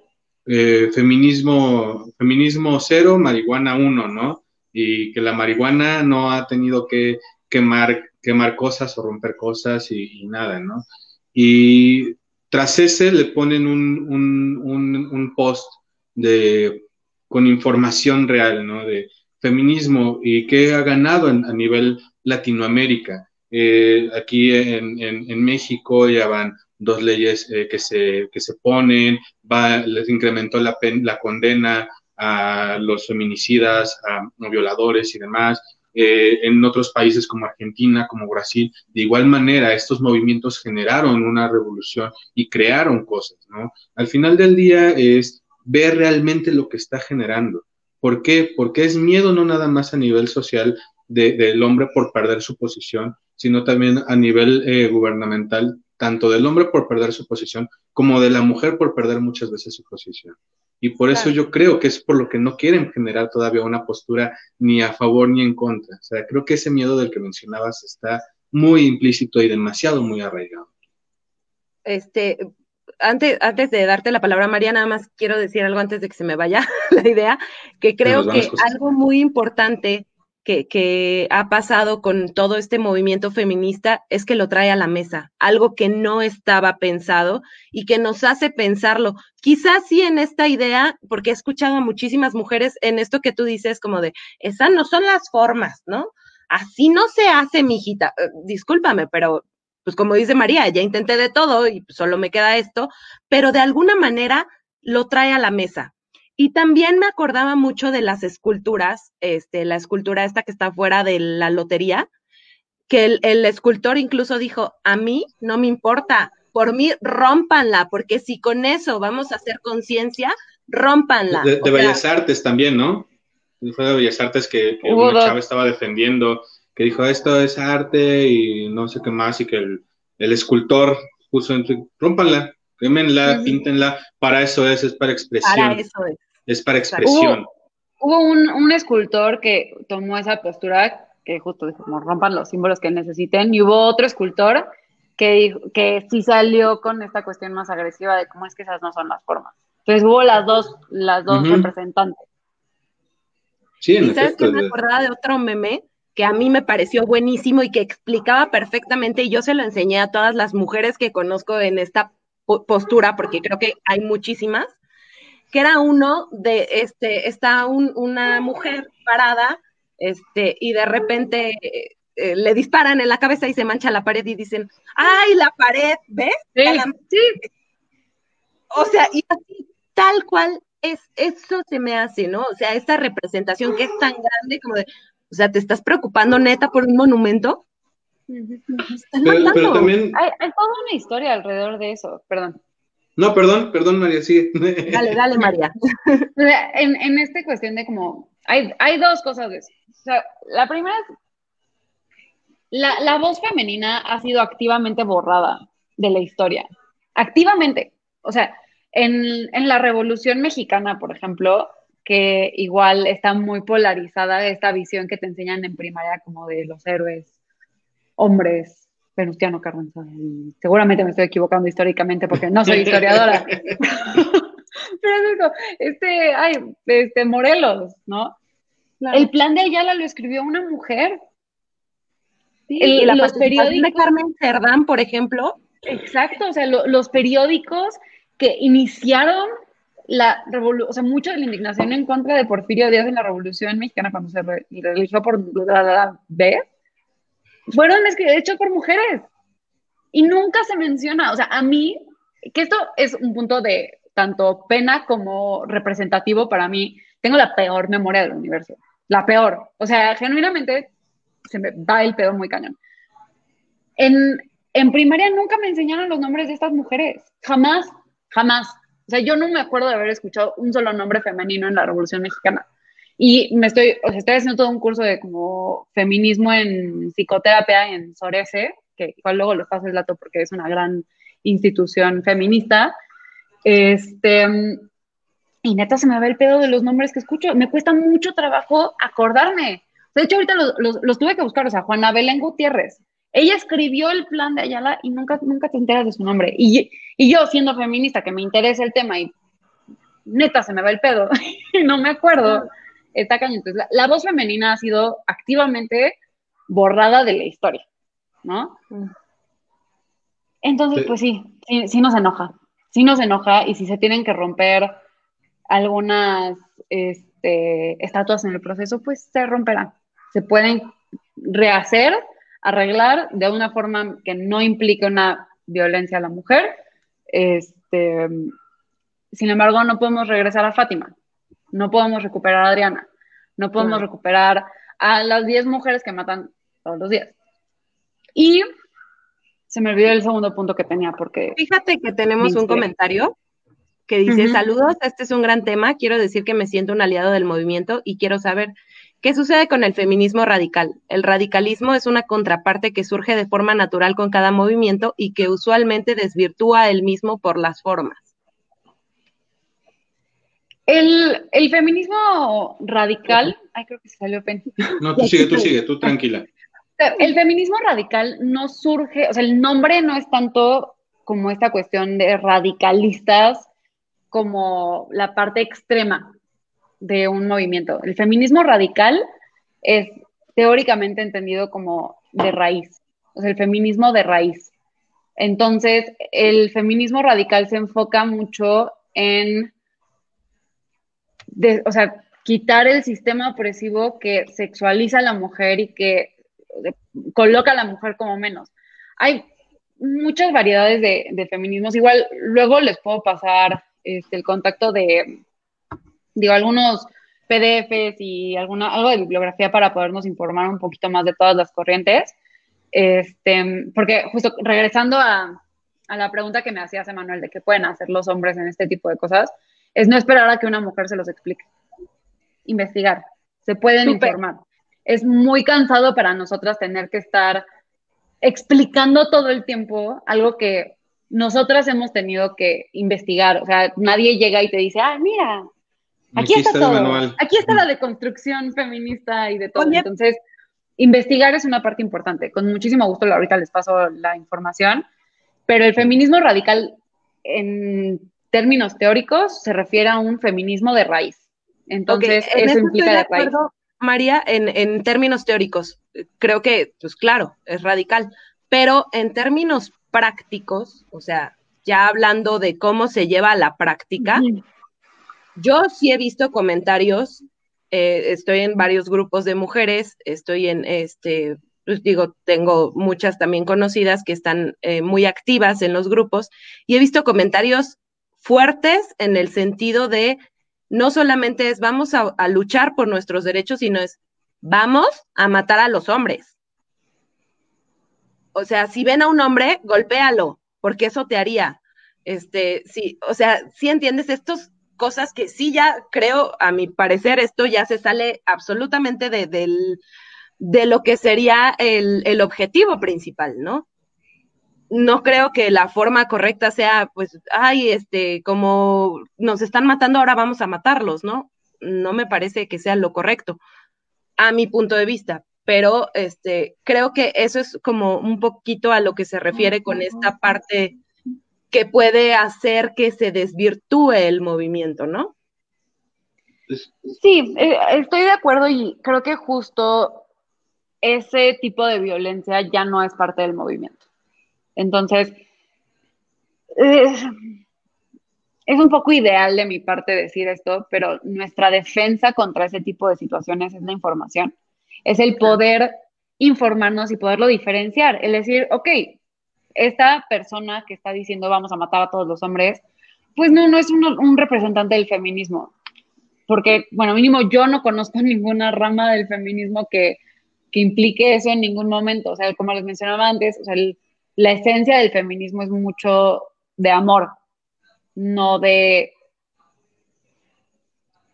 feminismo, feminismo cero, marihuana uno, ¿no? Y que la marihuana no ha tenido que quemar, quemar cosas o romper cosas y, nada, ¿no? Y tras ese le ponen un, un, un, un post de con información real, ¿no? De feminismo y qué ha ganado a nivel Latinoamérica. Eh, aquí en, México ya van dos leyes eh, que, se, que se ponen, va, les incrementó la, la condena a los feminicidas, a, violadores y demás. Eh, en otros países como Argentina, como Brasil, de igual manera, estos movimientos generaron una revolución y crearon cosas, ¿no? Al final del día es ver realmente lo que está generando. ¿Por qué? Porque es miedo no nada más a nivel social del hombre por perder su posición, sino también a nivel eh, gubernamental, tanto del hombre por perder su posición como de la mujer por perder muchas veces su posición. Y por eso yo creo que es por lo que no quieren generar todavía una postura ni a favor ni en contra. O sea, creo que ese miedo del que mencionabas está muy implícito y demasiado muy arraigado. Este, antes, antes de darte la palabra, María, nada más quiero decir algo antes de que se me vaya la idea, que creo que algo muy importante que, que, ha pasado con todo este movimiento feminista es que lo trae a la mesa, algo que no estaba pensado y que nos hace pensarlo. Quizás sí en esta idea, porque he escuchado a muchísimas mujeres en esto que tú dices, como de, esas no son las formas, ¿no? Así no se hace, mijita. Eh, discúlpame, pero pues como dice María, ya intenté de todo y solo me queda esto, pero de alguna manera lo trae a la mesa. Y también me acordaba mucho de las esculturas, este, la escultura esta que está fuera de la lotería, que el, escultor incluso dijo, a mí no me importa, por mí rompanla, porque si con eso vamos a hacer conciencia, rompanla. De, Bellas Artes también, ¿no? Fue de Bellas Artes que, que una chava estaba defendiendo que dijo esto es arte y no sé qué más, y que el, escultor puso en tu, rómpanla, quémenla, píntenla, para eso es, es para expresión. Para eso es. Es para expresión. Hubo, un, escultor que tomó esa postura, que justo dijo, como rompan los símbolos que necesiten, y hubo otro escultor que, dijo, que sí salió con esta cuestión más agresiva de cómo es que esas no son las formas. Entonces hubo las dos, las dos representantes. Sí, en ¿Y sabes que me acordaba de otro meme? Que a mí me pareció buenísimo y que explicaba perfectamente, y yo se lo enseñé a todas las mujeres que conozco en esta postura, porque creo que hay muchísimas, que era uno de, este, está una mujer parada, este, y de repente eh, le disparan en la cabeza y se mancha la pared y dicen, ¡ay, la pared! ¿Ves? Sí, O sea, y así, tal cual es, eso se me hace, ¿no? O sea, esta representación que es tan grande como de, sea, ¿te estás preocupando neta por un monumento? Pero, también... Hay, toda una historia alrededor de eso, perdón. No, perdón, perdón, María, sí. Dale, dale, María. en, en esta cuestión de como, hay, hay dos cosas de eso. O sea, la primera es, la, la voz femenina ha sido activamente borrada de la historia. Activamente. O sea, en, en la Revolución Mexicana, por ejemplo, que igual está muy polarizada esta visión que te enseñan en primaria como de los héroes hombres, Venustiano Carranza. Y seguramente me estoy equivocando históricamente porque no soy historiadora. Pero es este, ay, este Morelos, ¿no? El plan de Ayala lo escribió una mujer. Sí, y la los periódicos de Carmen Cerdán, por ejemplo. Exacto, o sea, los periódicos que iniciaron la o sea, mucho de la indignación en contra de Porfirio Díaz en la Revolución Mexicana cuando se realizó por la vez, fueron hechos por mujeres. Y nunca se menciona, o sea, a mí, que esto es un punto de tanto pena como representativo para mí, tengo la peor memoria del universo, la peor. O sea, genuinamente se me va el pedo muy cañón. En, en primaria nunca me enseñaron los nombres de estas mujeres, jamás, jamás. O sea, yo no me acuerdo de haber escuchado un solo nombre femenino en la Revolución Mexicana. Y me estoy, o sea, estoy haciendo todo un curso de como feminismo en psicoterapia en Sorese, que igual luego les paso el dato porque es una gran institución feminista. Este, y neta se me ve el pedo de los nombres que escucho. Me cuesta mucho trabajo acordarme. De hecho, ahorita los, los, tuve que buscar. O sea, Juana Belén Gutiérrez. Ella escribió el plan de Ayala y nunca, nunca te enteras de su nombre. Y, y yo, siendo feminista, que me interesa el tema y neta se me va el pedo y no me acuerdo, está cañón. Entonces, la, voz femenina ha sido activamente borrada de la historia, ¿no? Mm. Entonces, pues sí, sí, sí nos enoja. Sí nos enoja y si se tienen que romper algunas este, estatuas en el proceso, pues se romperán. Se pueden rehacer, arreglar de una forma que no implique una violencia a la mujer. Este, sin embargo, no podemos regresar a Fátima, no podemos recuperar a Adriana, no podemos recuperar a las 10 mujeres que matan todos los días. Y se me olvidó el segundo punto que tenía porque... Fíjate que tenemos un comentario que dice, saludos, este es un gran tema, quiero decir que me siento un aliado del movimiento y quiero saber qué sucede con el feminismo radical. El radicalismo es una contraparte que surge de forma natural con cada movimiento y que usualmente desvirtúa el mismo por las formas. El, feminismo radical, ay, creo que se salió pen. No, tú sigue, tú sigue, tú tranquila. El feminismo radical no surge, o sea, el nombre no es tanto como esta cuestión de radicalistas como la parte extrema de un movimiento. El feminismo radical es teóricamente entendido como de raíz, o sea, el feminismo de raíz. Entonces, el feminismo radical se enfoca mucho en, o sea, quitar el sistema opresivo que sexualiza a la mujer y que coloca a la mujer como menos. Hay muchas variedades de, de feminismos. Igual, luego les puedo pasar este, el contacto de, digo, algunos PDFs y alguna, algo de bibliografía para podernos informar un poquito más de todas las corrientes. Este, porque justo regresando a, a la pregunta que me hacías, Emanuel, de qué pueden hacer los hombres en este tipo de cosas, es no esperar a que una mujer se los explique. Investigar. Se pueden informar. Es muy cansado para nosotras tener que estar explicando todo el tiempo algo que nosotras hemos tenido que investigar, o sea, nadie llega y te dice, ah, mira, aquí, está, todo, aquí está la deconstrucción feminista y de todo. Entonces, investigar es una parte importante. Con muchísimo gusto ahorita les paso la información, pero el feminismo radical en términos teóricos se refiere a un feminismo de raíz. Entonces, eso, implica de, raíz. María, en, en términos teóricos, creo que, pues claro, es radical, pero en términos prácticos, o sea, ya hablando de cómo se lleva a la práctica, yo sí he visto comentarios, eh, estoy en varios grupos de mujeres, estoy en este, pues digo, tengo muchas también conocidas que están eh, muy activas en los grupos y he visto comentarios fuertes en el sentido de no solamente es vamos a luchar por nuestros derechos, sino es vamos a matar a los hombres. O sea, si ven a un hombre, golpéalo, porque eso te haría. Este, sí, o sea, si entiendes estas cosas que sí ya creo, a mi parecer, esto ya se sale absolutamente de, de lo que sería el, el objetivo principal, ¿no? no creo que la forma correcta sea, pues, ay, este, como nos están matando, ahora vamos a matarlos, ¿no? No me parece que sea lo correcto, a mi punto de vista pero este, creo que eso es como un poquito a lo que se refiere con esta parte que puede hacer que se desvirtúe el movimiento, ¿no? Sí, eh, estoy de acuerdo y creo que justo ese tipo de violencia ya no es parte del movimiento. Entonces, es, es un poco ideal de mi parte decir esto, pero nuestra defensa contra ese tipo de situaciones es la información es el poder informarnos y poderlo diferenciar. El decir, ok, esta persona que está diciendo vamos a matar a todos los hombres, pues no, no es un, representante del feminismo. Porque, bueno, mínimo yo no conozco ninguna rama del feminismo que, implique eso en ningún momento. O sea, como les mencionaba antes, o sea, la esencia del feminismo es mucho de amor. no de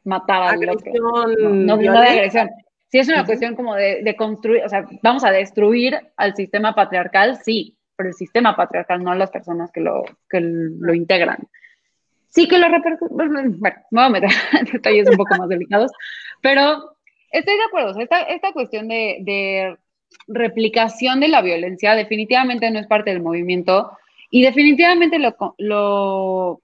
matar al agresión, otro. No, de agresión. Si es una cuestión como de, construir, o sea, vamos a destruir al sistema patriarcal, sí, el sistema patriarcal, no las personas que lo, que lo integran. Sí que lo repercute, bueno, me voy a meter en detalles un poco más delicados, pero estoy de acuerdo, esta, esta cuestión de, de replicación de la violencia definitivamente no es parte del movimiento y definitivamente lo, lo,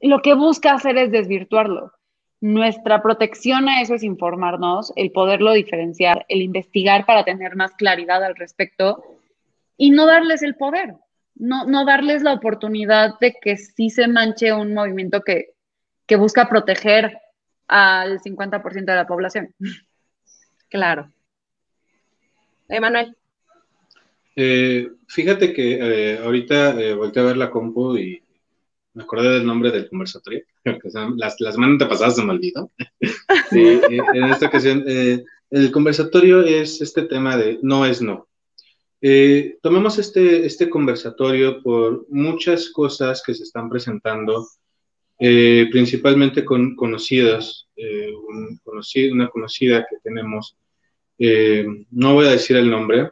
lo que busca hacer es desvirtuarlo. Nuestra protección a eso es informarnos, el poderlo diferenciar, el investigar para tener más claridad al respecto y no darles el poder, no, no darles la oportunidad de que sí se manche un movimiento que, que busca proteger al 50% de la población. Claro. Emanuel. Eh, fíjate que eh, ahorita eh, volteé a ver la compu y me acordé del nombre del conversatorio, las, las semanas pasadas se me olvidó. en esta ocasión, el conversatorio es este tema de no es no. Tomamos este, este conversatorio por muchas cosas que se están presentando, principalmente con conocidas, conocido, una conocida que tenemos, no voy a decir el nombre,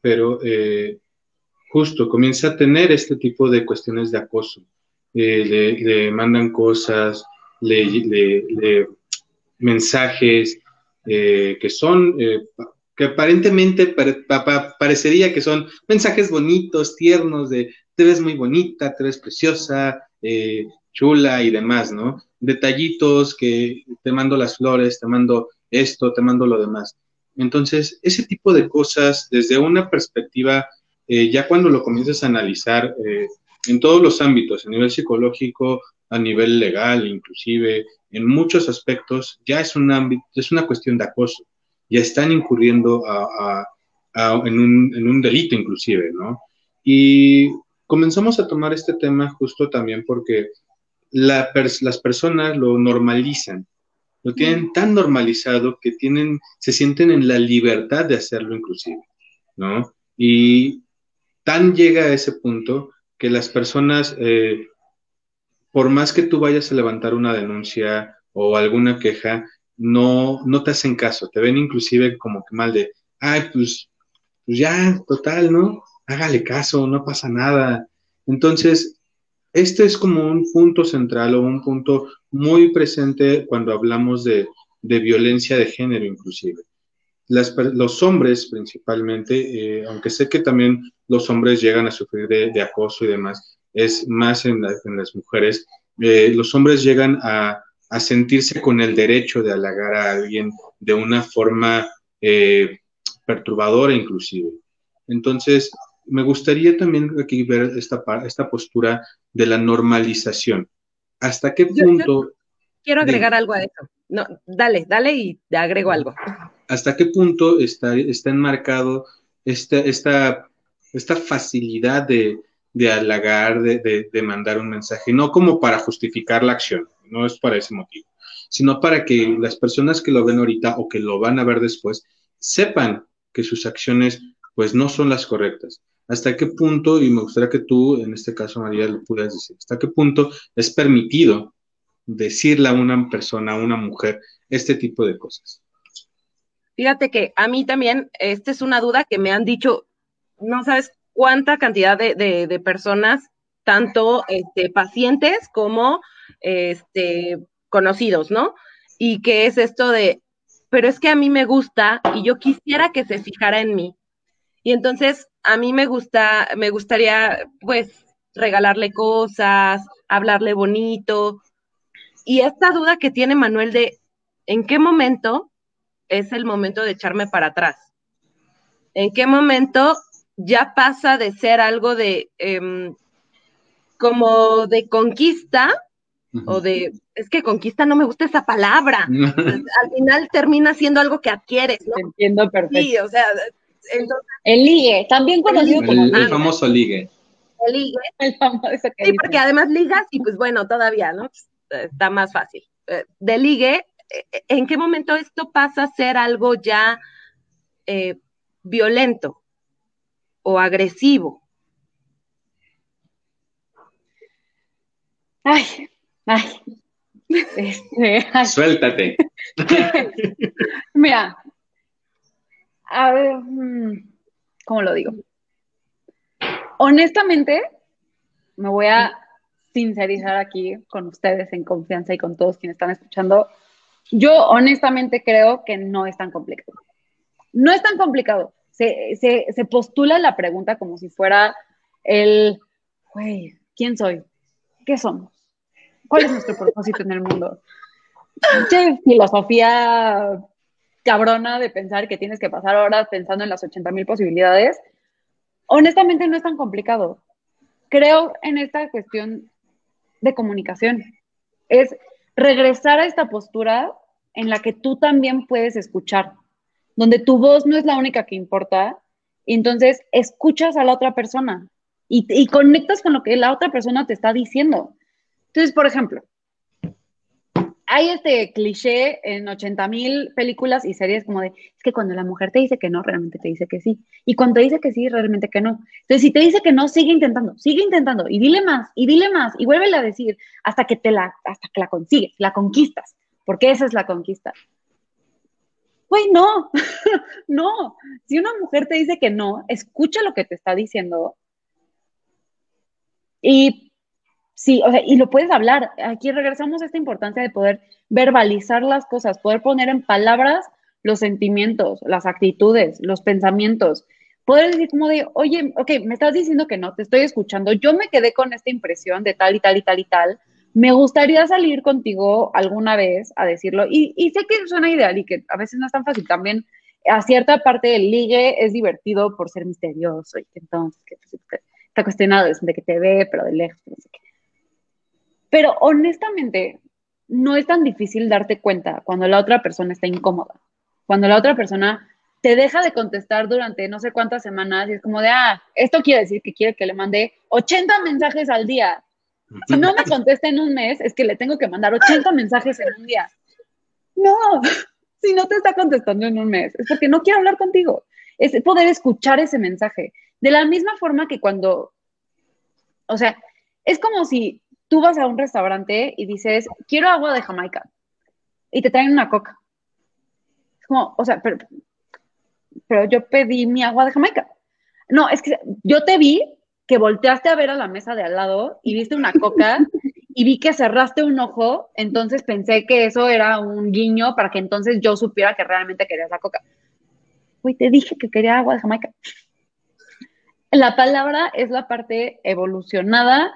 pero eh, justo comienza a tener este tipo de cuestiones de acoso. Eh, le, mandan cosas, le, mensajes eh, que son, que aparentemente parecería que son mensajes bonitos, tiernos, de te ves muy bonita, te ves preciosa, chula y demás, ¿no? Detallitos que te mando las flores, te mando esto, te mando lo demás. Entonces, ese tipo de cosas, desde una perspectiva, eh, ya cuando lo comienzas a analizar eh, en todos los ámbitos, a nivel psicológico, a nivel legal, inclusive, en muchos aspectos, ya es un ámbito, es una cuestión de acoso. Ya están incurriendo en, un, delito, inclusive, ¿no? Y comenzamos a tomar este tema justo también porque las personas lo normalizan lo tienen tan normalizado que tienen, se sienten en la libertad de hacerlo inclusive, ¿no? Y tan llega a ese punto que las personas, eh, por más que tú vayas a levantar una denuncia o alguna queja, no, no te hacen caso, te ven inclusive como que mal de, ay, pues, pues ya, total, ¿no? Hágale caso, no pasa nada. Entonces, este es como un punto central o un punto muy presente cuando hablamos de, violencia de género inclusive. los hombres principalmente, eh, aunque sé que también los hombres llegan a sufrir de, acoso y demás, es más en, las mujeres, eh, los hombres llegan a, sentirse con el derecho de halagar a alguien de una forma eh, perturbadora inclusive. Entonces, me gustaría también aquí ver esta, esta postura de la normalización. ¿Hasta qué punto... quiero agregar algo a eso. No, dale, dale y te agrego algo. ¿Hasta qué punto está, está enmarcado esta, esta, esta facilidad de, de halagar, de, de, mandar un mensaje? No como para justificar la acción, no es para ese motivo, sino para que las personas que lo ven ahorita o que lo van a ver después sepan que sus acciones pues no son las correctas hasta qué punto, y me gustaría que tú, en este caso, María, lo pudieras decir, hasta qué punto es permitido decirle a una persona, a una mujer, este tipo de cosas. Fíjate que a mí también, esta es una duda que me han dicho, no sabes cuánta cantidad de, personas, tanto este, pacientes como este, conocidos, ¿no? Y que es esto de, pero es que a mí me gusta y yo quisiera que se fijara en mí. Y entonces a mí me gusta, me gustaría, pues, regalarle cosas, hablarle bonito. Y esta duda que tiene Manuel de, ¿en qué momento es el momento de echarme para atrás? ¿En qué momento ya pasa de ser algo de, em, como de conquista, o de, es que conquista no me gusta esa palabra. Al final termina siendo algo que adquieres, ¿no? Entiendo perfecto. Sí, o sea, el ligue, también conocido como el, famoso ligue. El ligue. El famoso sí, porque además ligas y pues bueno, todavía, ¿no? Está más fácil. Eh, de ligue, eh, ¿en qué momento esto pasa a ser algo ya eh, violento o agresivo? Ay, ay. Este, Suéltate. Mira, a ver, mm, ¿cómo lo digo? Honestamente, me voy a sincerizar aquí con ustedes en confianza y con todos quienes están escuchando. Yo honestamente creo que no es tan complicado. No es tan complicado. Se, se postula la pregunta como si fuera el, güey, ¿quién soy? ¿Qué somos? ¿Cuál es nuestro propósito en el mundo? Che, filosofía cabrona de pensar que tienes que pasar horas pensando en las 80 mil posibilidades. Honestamente no es tan complicado. Creo en esta cuestión de comunicación. Es regresar a esta postura en la que tú también puedes escuchar, donde tu voz no es la única que importa, entonces escuchas a la otra persona y, y conectas con lo que la otra persona te está diciendo. Entonces, por ejemplo, hay este cliché en 80 mil películas y series como de, es que cuando la mujer te dice que no, realmente te dice que sí. Y cuando te dice que sí, realmente que no. Entonces, si te dice que no, sigue intentando, sigue intentando y dile más, y dile más, y vuélvele a decir hasta que te la, hasta que la consigues, la conquistas, porque esa es la conquista. Güey, no, no. Si una mujer te dice que no, escucha lo que te está diciendo y Sí, o sea, y lo puedes hablar. Aquí regresamos a esta importancia de poder verbalizar las cosas, poder poner en palabras los sentimientos, las actitudes, los pensamientos. Poder decir como de, oye, ok, me estás diciendo que no, te estoy escuchando. Yo me quedé con esta impresión de tal y tal y tal y tal. Me gustaría salir contigo alguna vez a decirlo. Y, sé que suena ideal y que a veces no es tan fácil. También a cierta parte del ligue es divertido por ser misterioso y que entonces que, está cuestionado de que te ve, pero de lejos, no sé qué. Pero honestamente, no es tan difícil darte cuenta cuando la otra persona está incómoda, cuando la otra persona te deja de contestar durante no sé cuántas semanas y es como de, ah, esto quiere decir que quiere que le mande 80 mensajes al día. Si no me contesta en un mes, es que le tengo que mandar 80 mensajes en un día. No, si no te está contestando en un mes, es porque no quiere hablar contigo. Es poder escuchar ese mensaje. De la misma forma que cuando, o sea, es como si tú vas a un restaurante y dices, quiero agua de Jamaica, y te traen una coca. Es como, o sea, pero, pero yo pedí mi agua de Jamaica. No, es que yo te vi que volteaste a ver a la mesa de al lado y viste una coca y vi que cerraste un ojo, entonces pensé que eso era un guiño para que entonces yo supiera que realmente querías la coca. Uy, te dije que quería agua de Jamaica. La palabra es la parte evolucionada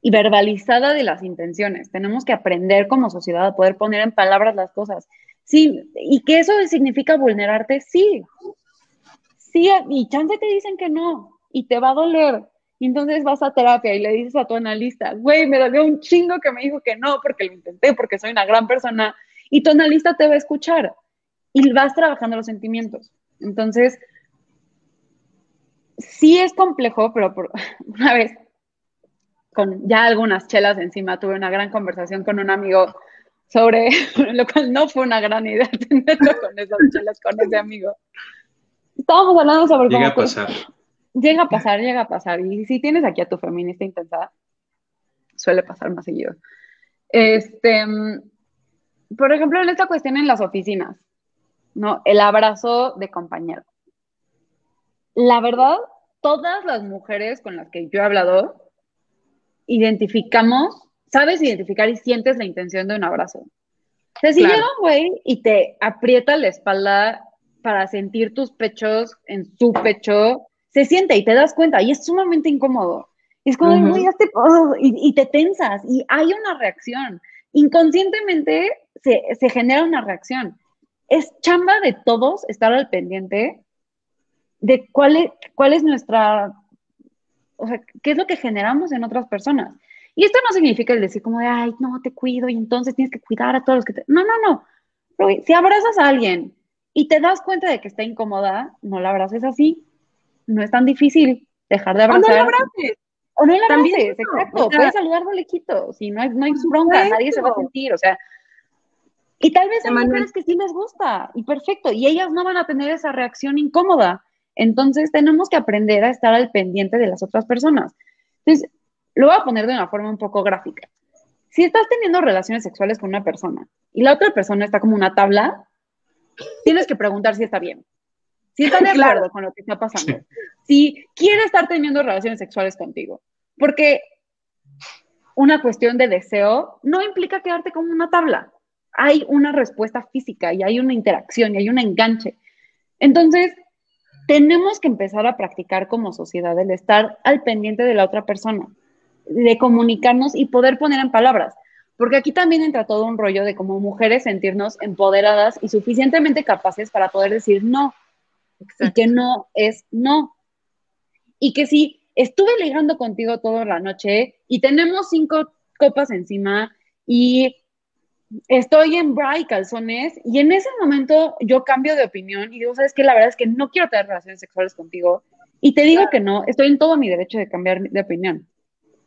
y verbalizada de las intenciones. Tenemos que aprender como sociedad a poder poner en palabras las cosas. Sí, y que eso significa vulnerarte, sí. Sí, y chance te dicen que no, y te va a doler. Y entonces vas a terapia y le dices a tu analista, güey, me dolió un chingo que me dijo que no, porque lo intenté, porque soy una gran persona. Y tu analista te va a escuchar y vas trabajando los sentimientos. Entonces, sí es complejo, pero por, una vez con ya algunas chelas encima, tuve una gran conversación con un amigo sobre, lo cual no fue una gran idea tenerlo con esas chelas con ese amigo. Estábamos hablando sobre llega a pasar. Llega a pasar, llega a pasar. Y si tienes aquí a tu feminista intensa, suele pasar más seguido. Este, por ejemplo, en esta cuestión en las oficinas, ¿no? El abrazo de compañero. La verdad, todas las mujeres con las que yo he hablado identificamos, sabes identificar y sientes la intención de un abrazo. O sea, si llega un güey y te aprieta la espalda para sentir tus pechos en su pecho, se siente y te das cuenta y es sumamente incómodo. Es como, uh y, te tensas y hay una reacción. Inconscientemente se, se genera una reacción. Es chamba de todos estar al pendiente de cuál es, cuál es nuestra o sea, qué es lo que generamos en otras personas. Y esto no significa el decir como de, ay, no, te cuido y entonces tienes que cuidar a todos los que te... No, no, no. Pero si abrazas a alguien y te das cuenta de que está incómoda, no la abraces así. No es tan difícil dejar de abrazar. O no la abraces. O no la abraces, exacto. Puedes saludar de lejitos y no hay, no hay bronca, nadie se va a sentir, o sea... Y tal vez hay mujeres que sí les gusta, y perfecto, y ellas no van a tener esa reacción incómoda. Entonces tenemos que aprender a estar al pendiente de las otras personas. Entonces, lo voy a poner de una forma un poco gráfica. si estás teniendo relaciones sexuales con una persona y la otra persona está como una tabla, tienes que preguntar si está bien. Si está de acuerdo con lo que está pasando. Si quiere estar teniendo relaciones sexuales contigo. Porque una cuestión de deseo no implica quedarte como una tabla. Hay una respuesta física y hay una interacción y hay un enganche. Entonces, tenemos que empezar a practicar como sociedad el estar al pendiente de la otra persona, de comunicarnos y poder poner en palabras. Porque aquí también entra todo un rollo de como mujeres sentirnos empoderadas y suficientemente capaces para poder decir no. Y que no es no. Y que si estuve ligando contigo toda la noche y tenemos cinco copas encima y estoy en bra y calzones y en ese momento yo cambio de opinión y digo, sabes que la verdad es que no quiero tener relaciones sexuales contigo y te digo que no, estoy en todo mi derecho de cambiar de opinión.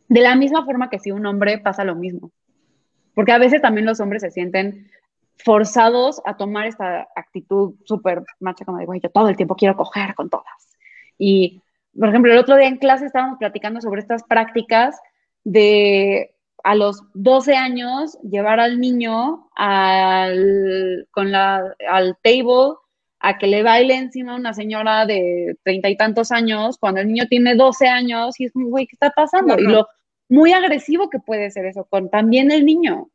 De la misma forma que si un hombre pasa lo mismo. Porque a veces también los hombres se sienten forzados a tomar esta actitud súper macha, como digo, yo todo el tiempo quiero coger con todas. Y, por ejemplo, el otro día en clase estábamos platicando sobre estas prácticas de a los 12 años llevar al niño al, con la, al table a que le baile encima a una señora de treinta y tantos años cuando el niño tiene 12 años y es como, güey, ¿qué está pasando? Y lo muy agresivo que puede ser eso con también el niño.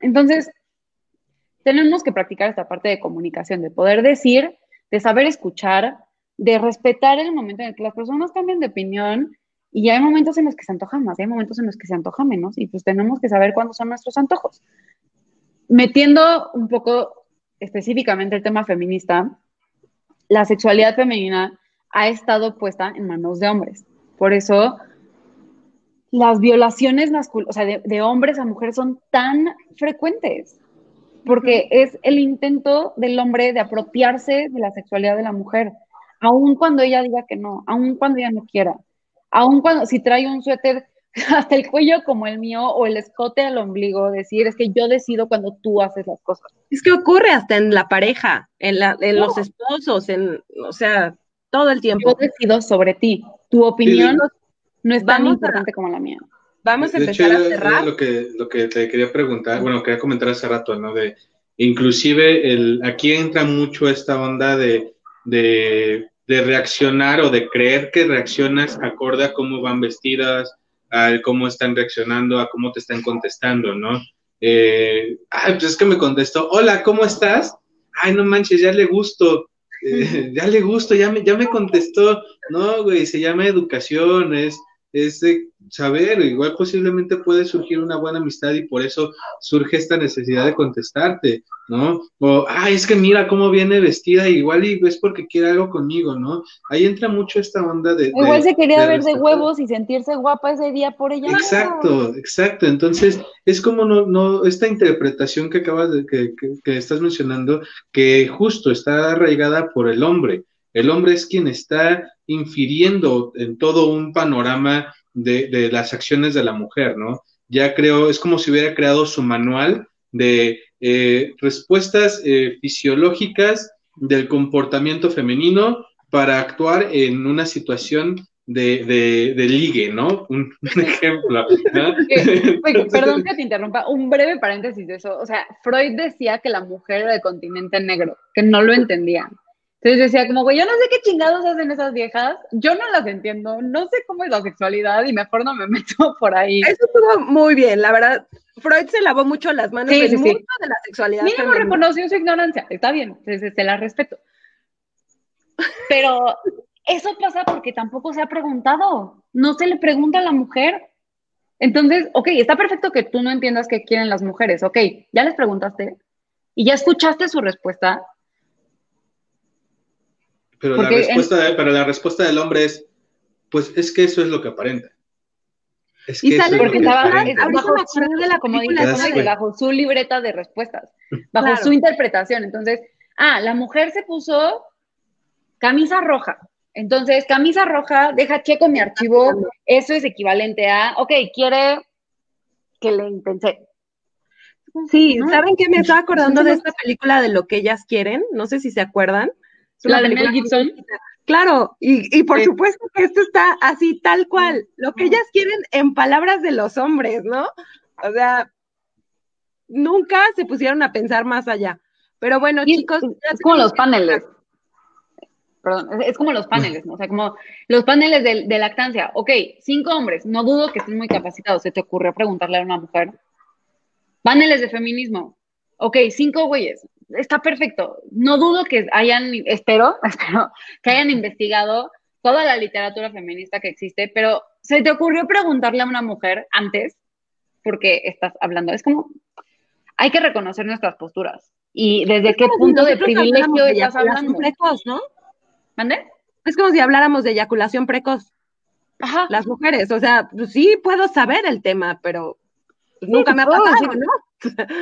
Entonces, tenemos que practicar esta parte de comunicación, de poder decir, de saber escuchar, de respetar el momento en el que las personas cambian de opinión y hay momentos en los que se antojan más, hay momentos en los que se antoja menos, y pues tenemos que saber cuándo son nuestros antojos. Metiendo un poco específicamente el tema feminista, la sexualidad femenina ha estado puesta en manos de hombres. Por eso las violaciones o sea, de, hombres a mujeres son tan frecuentes, porque es el intento del hombre de apropiarse de la sexualidad de la mujer, aun cuando ella diga que no, aun cuando ella no quiera aun cuando si trae un suéter hasta el cuello como el mío o el escote al ombligo, decir, es que yo decido cuando tú haces las cosas. Es que ocurre hasta en la pareja, en, la, en los esposos, en, o sea, todo el tiempo. Yo decido sobre ti. Tu opinión no es tan importante como la mía. Vamos a empezar a cerrar. Lo que, lo que te quería preguntar, bueno, quería comentar hace rato, ¿no? De, inclusive, el, aquí entra mucho esta onda de, de de reaccionar o de creer que reaccionas acorde a cómo van vestidas, a cómo están reaccionando, a cómo te están contestando, ¿no? Eh, ay, pues es que me contestó, hola, ¿cómo estás? Ay, no manches, ya le gusto, eh, ya le gusto, ya me, ya me contestó. No, güey, se llama educación, es, es de saber, igual posiblemente puede surgir una buena amistad y por eso surge esta necesidad de contestarte, ¿no? O, ah, es que mira cómo viene vestida, igual y es porque quiere algo conmigo, ¿no? Ahí entra mucho esta onda de... Igual se quería ver de huevos y sentirse guapa ese día por ella. Exacto, exacto. Entonces, es como no, no, esta interpretación que acabas de, que, que, que estás mencionando, que justo está arraigada por el hombre. El hombre es quien está infiriendo en todo un panorama de, las acciones de la mujer, ¿no? Ya creo, es como si hubiera creado su manual de eh, respuestas eh, fisiológicas del comportamiento femenino para actuar en una situación de, de, ligue, ¿no? Un, ejemplo. perdón que te interrumpa, un breve paréntesis de eso. O sea, Freud decía que la mujer era de continente negro, que no lo entendían. Entonces decía como, güey, yo no sé qué chingados hacen esas viejas, yo no las entiendo, no sé cómo es la sexualidad y mejor no me meto por ahí. Eso estuvo muy bien, la verdad. Freud se lavó mucho las manos sí, mundo de la sexualidad. Mínimo reconoció su ignorancia, está bien, se, se la respeto. Pero eso pasa porque tampoco se ha preguntado, no se le pregunta a la mujer. Entonces, ok, está perfecto que tú no entiendas qué quieren las mujeres, ok, ya les preguntaste y ya escuchaste su respuesta, pero la, respuesta la respuesta del hombre es, pues es que eso es lo que aparenta. Es que y sale porque estaba bajo, su, de la como bajo su libreta de respuestas, bajo su interpretación. Entonces, ah, la mujer se puso camisa roja. Entonces, camisa roja, deja checo mi archivo, eso es equivalente a, ok, quiere que le intenté. Sí, ¿saben qué? Me estaba acordando de esta película de lo que ellas quieren, no sé si se acuerdan. La de Mel Gibson. Claro, y, y por supuesto que esto está así tal cual, lo que ellas quieren en palabras de los hombres, ¿no? O sea, nunca se pusieron a pensar más allá. Pero bueno, chicos. Es, como los paneles. Perdón, es, como los paneles, ¿no? O sea, como los paneles de, de, lactancia. Ok, cinco hombres, no dudo que estén muy capacitados. ¿Se te ocurrió preguntarle a una mujer? Paneles de feminismo. Ok, cinco güeyes. Está perfecto. No dudo que hayan, espero, espero, que hayan investigado toda la literatura feminista que existe, pero ¿se te ocurrió preguntarle a una mujer antes? Porque estás hablando. Es como, hay que reconocer nuestras posturas. Y desde qué punto de privilegio estás hablando. Precoz, ¿no? ¿Mande? Es como si habláramos de eyaculación precoz. Ajá. Las mujeres, o sea, pues sí puedo saber el tema, pero nunca me ha pasado, ¿no?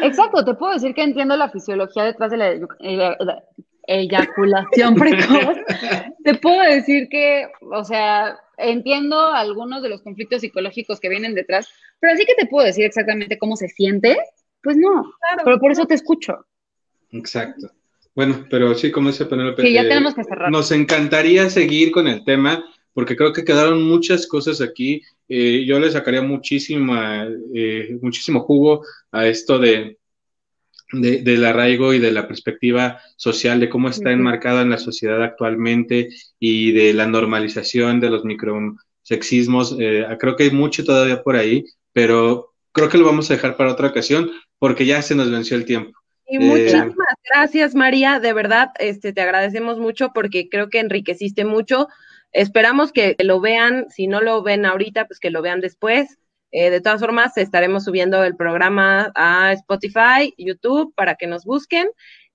Exacto, te puedo decir que entiendo la fisiología detrás de la, eyaculación precoz. te puedo decir que, o sea, entiendo algunos de los conflictos psicológicos que vienen detrás, pero así que te puedo decir exactamente cómo se siente, pues no, pero por eso te escucho. Exacto. Bueno, pero sí, como dice Penélope, sí, ya tenemos que cerrar. nos encantaría seguir con el tema, porque creo que quedaron muchas cosas aquí. Eh, yo le sacaría muchísima, eh, muchísimo jugo a esto de, de, del arraigo y de la perspectiva social, de cómo está enmarcada en la sociedad actualmente y de la normalización de los microsexismos. Eh, creo que hay mucho todavía por ahí, pero creo que lo vamos a dejar para otra ocasión porque ya se nos venció el tiempo. Y muchísimas gracias, María. De verdad, este, te agradecemos mucho porque creo que enriqueciste mucho. Esperamos que lo vean. Si no lo ven ahorita, pues que lo vean después. Eh, de todas formas, estaremos subiendo el programa a Spotify, YouTube, para que nos busquen.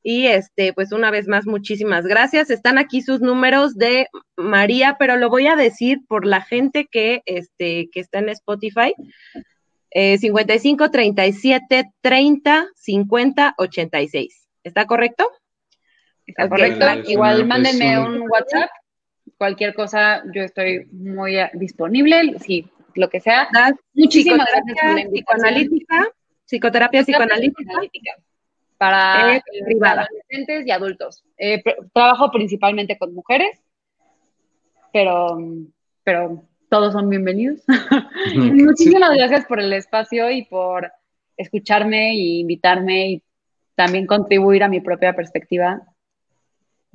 Y este, pues una vez más, muchísimas gracias. Están aquí sus números de María, pero lo voy a decir por la gente que, este, que está en Spotify. 55 37 30 50 86. ¿Está correcto? Está correcto. Igual mándenme un WhatsApp. Cualquier cosa, yo estoy muy disponible. Sí, lo que sea. Muchísimas gracias por la psicoanalítica, psicoterapia psicoanalítica, para eh, adolescentes y adultos. Eh, trabajo principalmente con mujeres, pero, pero todos son bienvenidos. Muchísimas gracias por el espacio y por escucharme e invitarme y también contribuir a mi propia perspectiva.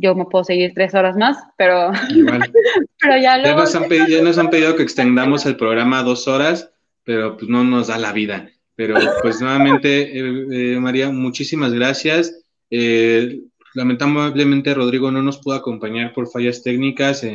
Yo me puedo seguir tres horas más, pero, pero ya, ya, nos han pedido, nos han pedido que extendamos el programa a dos horas, pero pues no nos da la vida. Pero pues nuevamente, eh, eh, María, muchísimas gracias. Eh, lamentablemente Rodrigo no nos pudo acompañar por fallas técnicas.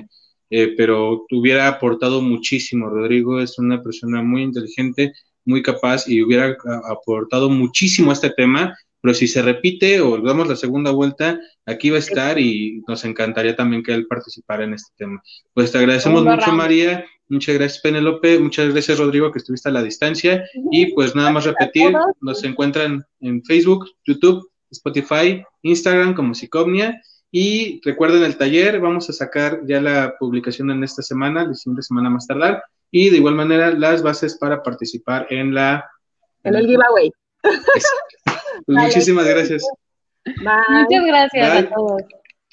Pero hubiera aportado muchísimo. Rodrigo es una persona muy inteligente, muy capaz y hubiera aportado muchísimo a este tema, pero si se repite o damos la segunda vuelta, aquí va a estar y nos encantaría también que él participara en este tema. Pues te agradecemos mucho, María. Muchas gracias, Penelope. Muchas gracias, Rodrigo, que estuviste a la distancia. Y pues nada más repetir, nos encuentran en Facebook, YouTube, Spotify, Instagram como Psicomnia. Y recuerden el taller, vamos a sacar ya la publicación en esta semana, la siguiente semana más tardar, y de igual manera las bases para participar en la... En el giveaway. Pues muchísimas gracias. Muchas gracias a todos.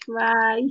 Bye. Bye.